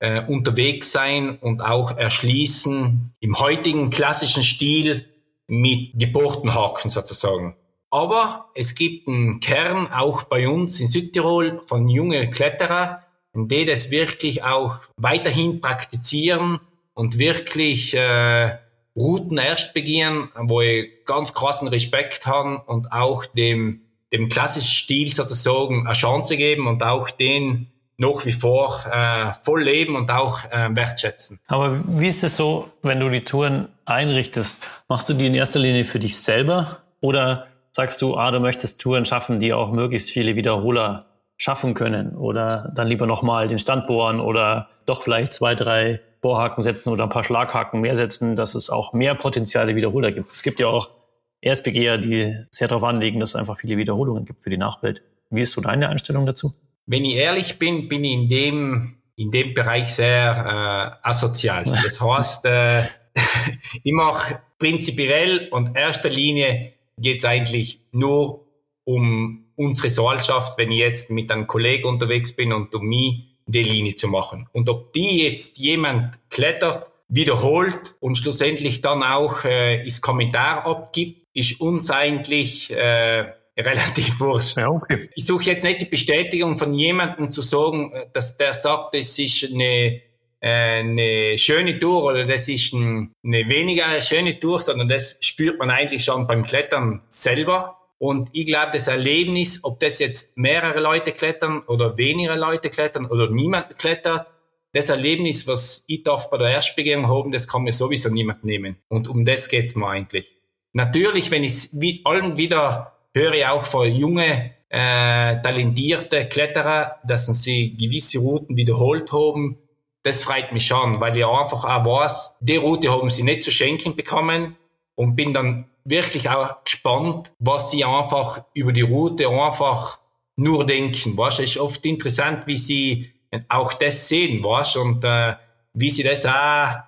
äh, unterwegs sein und auch erschließen im heutigen klassischen Stil mit Geburtenhaken sozusagen. Aber es gibt einen Kern auch bei uns in Südtirol von jungen Kletterer, die das wirklich auch weiterhin praktizieren und wirklich äh, Routen erst begehen, wo ich ganz krassen Respekt habe und auch dem, dem klassischen Stil sozusagen eine Chance geben und auch den nach wie vor äh, voll leben und auch äh, wertschätzen. Aber wie ist es so, wenn du die Touren einrichtest? Machst du die in erster Linie für dich selber oder sagst du, ah, du möchtest Touren schaffen, die auch möglichst viele Wiederholer schaffen können oder dann lieber nochmal den Stand bohren oder doch vielleicht zwei, drei Bohrhaken setzen oder ein paar Schlaghaken mehr setzen, dass es auch mehr potenzielle Wiederholer gibt. Es gibt ja auch Erstbegeher, die sehr darauf anlegen, dass es einfach viele Wiederholungen gibt für die Nachwelt. Wie ist so deine Einstellung dazu? Wenn ich ehrlich bin, bin ich in dem, in dem Bereich sehr äh, asozial. Das heißt, äh, ich mache prinzipiell und erster Linie geht es eigentlich nur um unsere Sozialschaft, wenn ich jetzt mit einem Kollegen unterwegs bin und um mich die Linie zu machen. Und ob die jetzt jemand klettert, wiederholt und schlussendlich dann auch äh, das Kommentar abgibt, ist uns eigentlich äh, relativ wurscht. Ja, okay. Ich suche jetzt nicht die Bestätigung von jemandem zu sagen, äh, dass der sagt, es ist eine, äh, eine schöne Tour oder das ist ein, eine weniger schöne Tour, sondern das spürt man eigentlich schon beim Klettern selber. Und ich glaube, das Erlebnis, ob das jetzt mehrere Leute klettern oder weniger Leute klettern oder niemand klettert, das Erlebnis, was ich darf bei der Erstbegehung haben, das kann mir sowieso niemand nehmen. Und um das geht's mir eigentlich. Natürlich, wenn ich allen wieder höre, auch von junge, äh, talentierte Kletterer, dass sie gewisse Routen wiederholt haben, das freut mich schon, weil ich einfach auch weiß, die Route haben sie nicht zu schenken bekommen und bin dann wirklich auch gespannt, was sie einfach über die Route einfach nur denken. Was ist oft interessant, wie sie auch das sehen, was und äh, wie sie das auch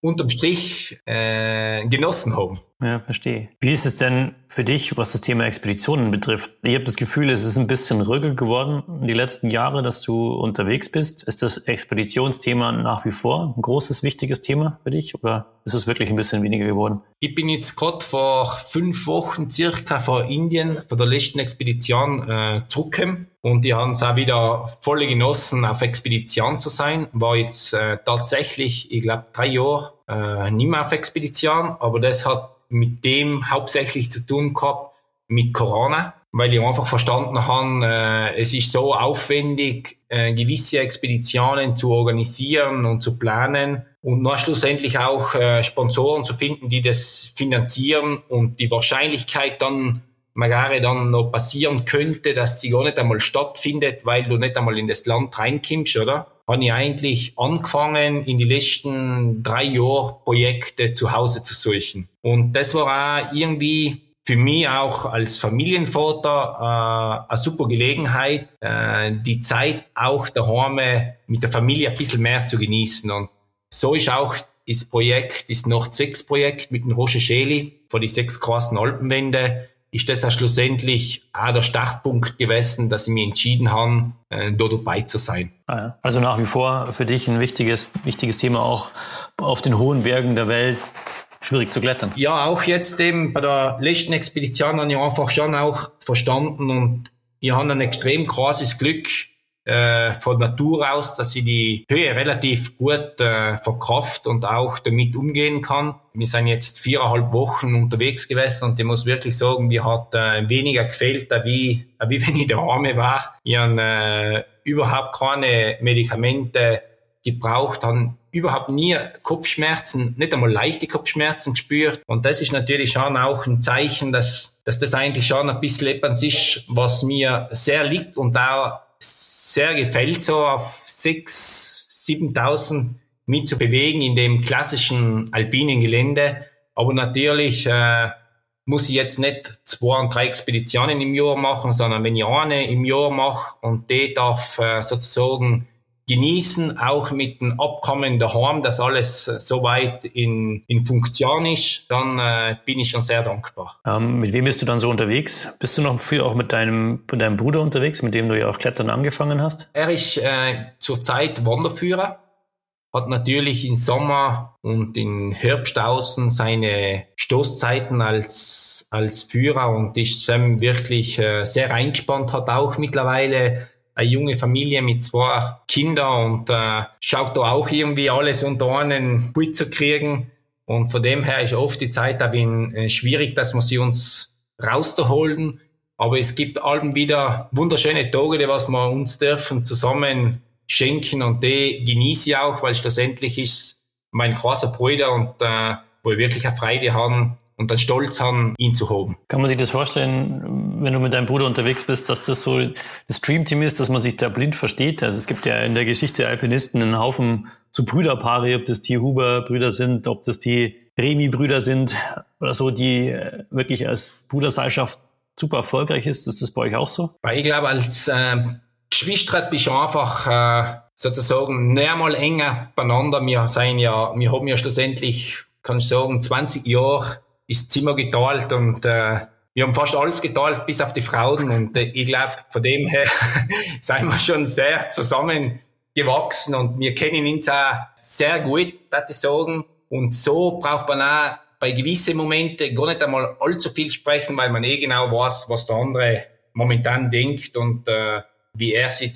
unterm Strich äh, genossen haben. Ja, verstehe. Wie ist es denn für dich, was das Thema Expeditionen betrifft? Ich habe das Gefühl, es ist ein bisschen ruhig geworden die letzten Jahre, dass du unterwegs bist. Ist das Expeditionsthema nach wie vor ein großes, wichtiges Thema für dich oder ist es wirklich ein bisschen weniger geworden? Ich bin jetzt gerade vor fünf Wochen circa vor Indien, von der letzten Expedition äh, zurückgekommen und die haben es auch wieder voll genossen, auf Expedition zu sein. War jetzt äh, tatsächlich, ich glaube, drei Jahre äh, nicht mehr auf Expedition, aber das hat mit dem hauptsächlich zu tun gehabt mit Corona, weil ich einfach verstanden habe, äh, es ist so aufwendig, äh, gewisse Expeditionen zu organisieren und zu planen und noch schlussendlich auch äh, Sponsoren zu finden, die das finanzieren und die Wahrscheinlichkeit dann magari dann noch passieren könnte, dass sie gar nicht einmal stattfindet, weil du nicht einmal in das Land reinkommst, oder? Habe ich eigentlich angefangen, in die letzten drei Jahre Projekte zu Hause zu suchen. Und das war auch irgendwie für mich auch als Familienvater äh, eine super Gelegenheit, äh, die Zeit auch daheim mit der Familie ein bisschen mehr zu genießen. Und so ist auch das Projekt, das Nord 6 Projekt mit dem Roger Scheli vor die sechs großen Alpenwände ist das auch schlussendlich auch der Startpunkt gewesen, dass ich mich entschieden habe, äh, dort dabei zu sein. Ah also nach wie vor für dich ein wichtiges, wichtiges Thema auch auf den hohen Bergen der Welt schwierig zu klettern. Ja, auch jetzt eben bei der letzten Expedition habe ich einfach schon auch verstanden und ich habe ein extrem großes Glück, äh, von Natur aus, dass ich die Höhe relativ gut äh, verkraft und auch damit umgehen kann. Wir sind jetzt viereinhalb Wochen unterwegs gewesen und ich muss wirklich sagen, mir hat äh, weniger gefehlt, wie, wie wenn ich daheim war. Ich habe äh, überhaupt keine Medikamente gebraucht, habe überhaupt nie Kopfschmerzen, nicht einmal leichte Kopfschmerzen gespürt. Und das ist natürlich schon auch ein Zeichen, dass, dass das eigentlich schon ein bisschen etwas ist, was mir sehr liegt und auch sehr gefällt, so auf 6.000, 7.000 mit zu bewegen in dem klassischen alpinen Gelände. Aber natürlich äh, muss ich jetzt nicht zwei und drei Expeditionen im Jahr machen, sondern wenn ich eine im Jahr mache und die darf äh, sozusagen genießen, auch mit dem Abkommen daheim, dass alles äh, soweit in, in Funktion ist, dann äh, bin ich schon sehr dankbar. Ähm, mit wem bist du dann so unterwegs? Bist du noch viel auch mit deinem, mit deinem Bruder unterwegs, mit dem du ja auch Klettern angefangen hast? Er ist äh, zurzeit Wanderführer, hat natürlich im Sommer und im Herbst außen seine Stoßzeiten als, als Führer und ist Sam wirklich äh, sehr eingespannt, hat auch mittlerweile eine junge Familie mit zwei Kindern und äh, schaut da auch irgendwie alles unter einen Hut zu kriegen. Und von dem her ist oft die Zeit auch äh, schwierig, dass wir sie uns rausholen. Aber es gibt allem wieder wunderschöne Tage, die was wir uns dürfen zusammen schenken und die genieße ich auch, weil schlussendlich ist mein großer Bruder und äh, wo ich wirklich eine Freude haben, und dann stolz haben, ihn zu haben. Kann man sich das vorstellen, wenn du mit deinem Bruder unterwegs bist, dass das so das Dreamteam ist, dass man sich da blind versteht? Also es gibt ja in der Geschichte der Alpinisten einen Haufen so Brüderpaare, ob das die Huber-Brüder sind, ob das die Remi-Brüder sind oder so, die äh, wirklich als Bruderseilschaft super erfolgreich ist. Ist das bei euch auch so? Weil ich glaube, als äh, Geschwister bist du einfach äh, sozusagen näher mal enger beieinander. Wir sein ja, wir haben ja schlussendlich, kann ich sagen, 20 Jahre ist Zimmer geteilt und äh, wir haben fast alles geteilt, bis auf die Frauen. Und äh, ich glaube, von dem her sind wir schon sehr zusammengewachsen und wir kennen uns auch sehr gut, würde ich sagen. Und so braucht man auch bei gewissen Momenten gar nicht einmal allzu viel sprechen, weil man eh genau weiß, was der andere momentan denkt und äh, wie er sich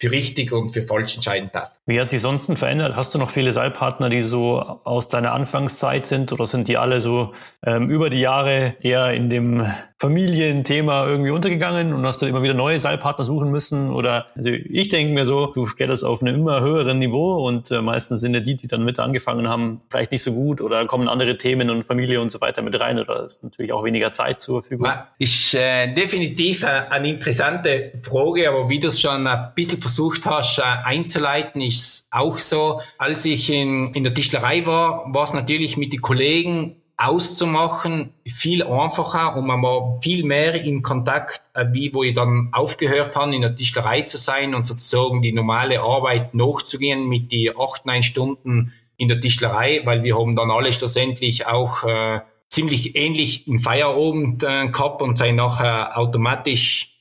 für richtig und für falsch entscheiden hat. Wie hat sich sonst verändert? Hast du noch viele Seilpartner, die so aus deiner Anfangszeit sind oder sind die alle so ähm, über die Jahre eher in dem Familienthema irgendwie untergegangen und hast du immer wieder neue Seilpartner suchen müssen? Oder also ich denke mir so, du das auf einem immer höheren Niveau und äh, meistens sind ja die, die dann mit angefangen haben, vielleicht nicht so gut oder kommen andere Themen und Familie und so weiter mit rein oder ist natürlich auch weniger Zeit zur Verfügung. Ist äh, definitiv äh, eine interessante Frage, aber wie du es schon ein bisschen versucht hast äh, einzuleiten, ist auch so. Als ich in, in der Tischlerei war, war es natürlich mit den Kollegen auszumachen, viel einfacher und man war viel mehr in Kontakt, äh, wie wo ich dann aufgehört habe, in der Tischlerei zu sein und sozusagen die normale Arbeit nachzugehen mit die acht, neun Stunden in der Tischlerei, weil wir haben dann alle schlussendlich auch äh, ziemlich ähnlich einen Feierabend äh, gehabt und sind nachher automatisch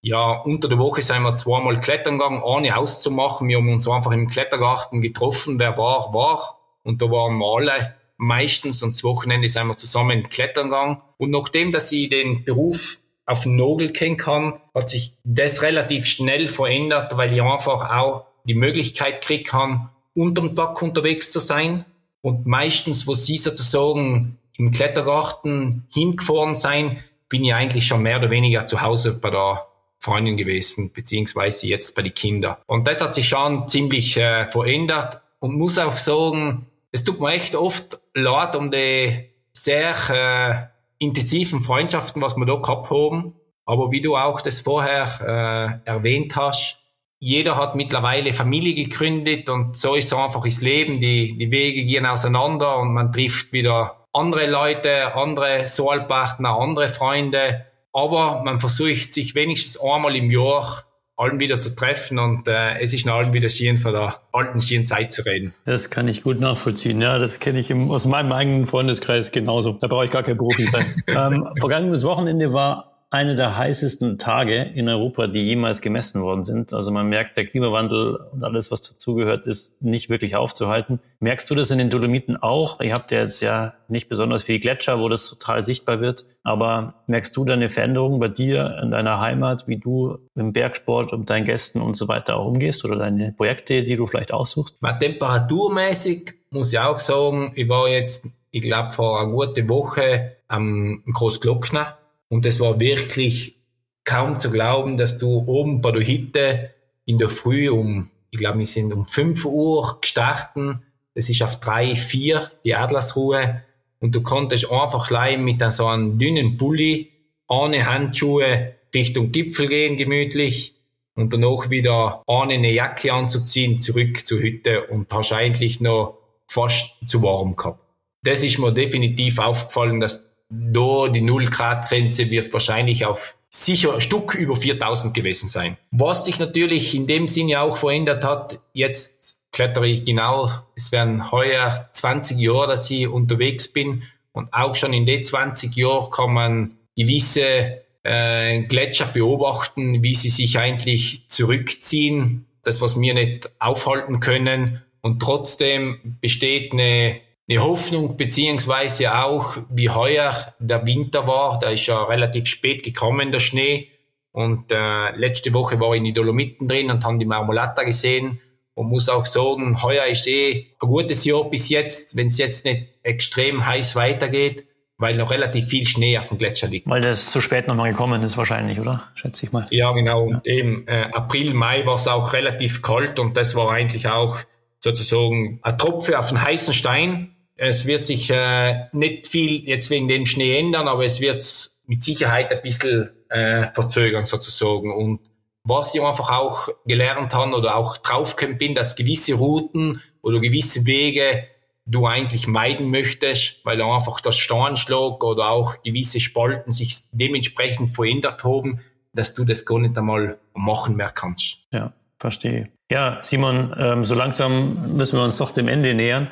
ja, unter der Woche sind wir zweimal klettern gegangen, ohne auszumachen. Wir haben uns einfach im Klettergarten getroffen, wer war, war. Und da waren wir alle meistens und das Wochenende sind wir zusammen klettern gegangen. Und nachdem, dass ich den Beruf auf den Nogel kennen kann, hat sich das relativ schnell verändert, weil ich einfach auch die Möglichkeit kriegen kann, unterm Tag unterwegs zu sein. Und meistens, wo sie sozusagen im Klettergarten hingefahren sein, bin ich eigentlich schon mehr oder weniger zu Hause bei der Freundin gewesen, beziehungsweise jetzt bei den Kindern. Und das hat sich schon ziemlich äh, verändert und muss auch sagen, es tut mir echt oft leid um die sehr äh, intensiven Freundschaften, was wir da gehabt haben. Aber wie du auch das vorher äh, erwähnt hast, jeder hat mittlerweile Familie gegründet und so ist einfach das Leben. Die, die Wege gehen auseinander und man trifft wieder andere Leute, andere Soulpartner, andere Freunde. Aber man versucht sich wenigstens einmal im Jahr allen wieder zu treffen und äh, es ist nach allem wieder schön von der alten schönen Zeit zu reden. Das kann ich gut nachvollziehen. Ja, das kenne ich im, aus meinem eigenen Freundeskreis genauso. Da brauche ich gar kein Profi sein. ähm, vergangenes Wochenende war eine der heißesten Tage in Europa, die jemals gemessen worden sind. Also man merkt, der Klimawandel und alles, was dazugehört, ist nicht wirklich aufzuhalten. Merkst du das in den Dolomiten auch? Ihr habt ja jetzt ja nicht besonders viele Gletscher, wo das total sichtbar wird. Aber merkst du da eine Veränderung bei dir in deiner Heimat, wie du im Bergsport und deinen Gästen und so weiter auch umgehst oder deine Projekte, die du vielleicht aussuchst? Mal temperaturmäßig muss ich auch sagen, ich war jetzt, ich glaube, vor einer guten Woche am Großglockner und es war wirklich kaum zu glauben, dass du oben bei der Hütte in der Früh um, ich glaube, wir sind um 5 Uhr gestartet. Das ist auf drei, vier die Atlasruhe. Und du konntest einfach gleich mit so einem dünnen Pulli, ohne Handschuhe Richtung Gipfel gehen, gemütlich. Und danach wieder ohne eine Jacke anzuziehen, zurück zur Hütte und eigentlich noch fast zu warm gehabt. Das ist mir definitiv aufgefallen, dass da die Null-Grad-Grenze wird wahrscheinlich auf sicher Stück über 4000 gewesen sein. Was sich natürlich in dem Sinne auch verändert hat, jetzt klettere ich genau, es werden heuer 20 Jahre, dass ich unterwegs bin und auch schon in den 20 Jahren kann man gewisse äh, Gletscher beobachten, wie sie sich eigentlich zurückziehen, das was wir nicht aufhalten können und trotzdem besteht eine eine Hoffnung, beziehungsweise auch, wie heuer der Winter war, da ist ja relativ spät gekommen, der Schnee. Und äh, letzte Woche war ich in die Dolomiten drin und haben die Marmolata gesehen. Und muss auch sagen, heuer ist eh ein gutes Jahr bis jetzt, wenn es jetzt nicht extrem heiß weitergeht, weil noch relativ viel Schnee auf dem Gletscher liegt. Weil das zu spät nochmal gekommen ist wahrscheinlich, oder? Schätze ich mal. Ja, genau. Und eben äh, April, Mai war es auch relativ kalt und das war eigentlich auch sozusagen ein Tropfen auf den heißen Stein es wird sich äh, nicht viel jetzt wegen dem Schnee ändern, aber es wird mit Sicherheit ein bisschen äh, verzögern sozusagen. Und was ich einfach auch gelernt habe oder auch draufgekommen bin, dass gewisse Routen oder gewisse Wege du eigentlich meiden möchtest, weil einfach das Steinschlag oder auch gewisse Spalten sich dementsprechend verändert haben, dass du das gar nicht einmal machen mehr kannst. Ja, verstehe. Ja, Simon, ähm, so langsam müssen wir uns doch dem Ende nähern.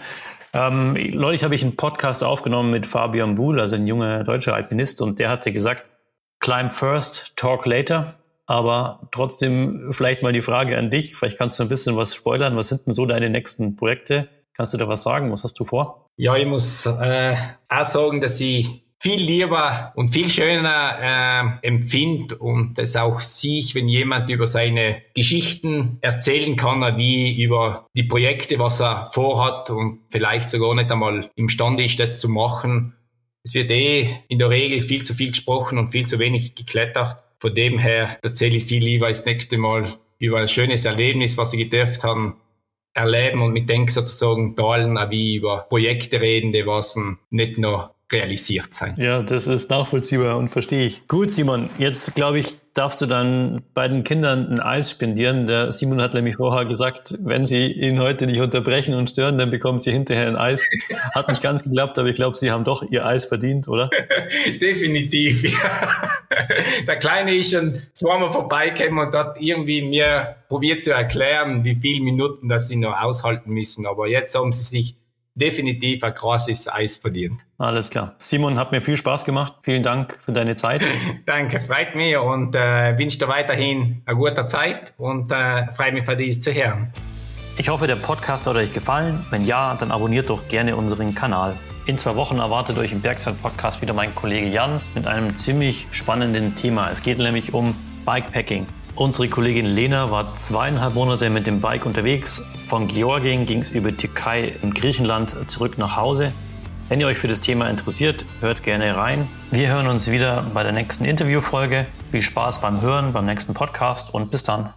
Ähm, neulich habe ich einen Podcast aufgenommen mit Fabian Buhl, also ein junger deutscher Alpinist, und der hatte gesagt, climb first, talk later. Aber trotzdem vielleicht mal die Frage an dich. Vielleicht kannst du ein bisschen was spoilern. Was sind denn so deine nächsten Projekte? Kannst du da was sagen? Was hast du vor? Ja, ich muss äh, auch sagen, dass ich viel lieber und viel schöner äh, empfindet und es auch sieht, wenn jemand über seine Geschichten erzählen kann, wie über die Projekte, was er vorhat und vielleicht sogar nicht einmal imstande ist, das zu machen. es wird eh in der Regel viel zu viel gesprochen und viel zu wenig geklettert. Von dem her erzähle ich viel lieber das nächste Mal über ein schönes Erlebnis, was sie gedurft haben, erleben und mit Denk sozusagen teilen, wie über Projekte reden, die was nicht nur realisiert sein. Ja, das ist nachvollziehbar und verstehe ich. Gut, Simon, jetzt glaube ich, darfst du dann beiden Kindern ein Eis spendieren. Der Simon hat nämlich vorher gesagt, wenn sie ihn heute nicht unterbrechen und stören, dann bekommen sie hinterher ein Eis. Hat nicht ganz geklappt, aber ich glaube, sie haben doch ihr Eis verdient, oder? Definitiv, ja. Der Kleine ist schon zweimal vorbeigekommen und hat irgendwie mir probiert zu erklären, wie viele Minuten das sie noch aushalten müssen. Aber jetzt haben sie sich definitiv ein krasses Eis verdient. Alles klar. Simon, hat mir viel Spaß gemacht. Vielen Dank für deine Zeit. Danke, freut mich und äh, wünsche dir weiterhin eine gute Zeit und äh, freue mich für dich zu hören. Ich hoffe, der Podcast hat euch gefallen. Wenn ja, dann abonniert doch gerne unseren Kanal. In zwei Wochen erwartet euch im Bergzeit-Podcast wieder mein Kollege Jan mit einem ziemlich spannenden Thema. Es geht nämlich um Bikepacking. Unsere Kollegin Lena war zweieinhalb Monate mit dem Bike unterwegs. Von Georgien ging es über Türkei und Griechenland zurück nach Hause. Wenn ihr euch für das Thema interessiert, hört gerne rein. Wir hören uns wieder bei der nächsten Interviewfolge. Viel Spaß beim Hören, beim nächsten Podcast und bis dann.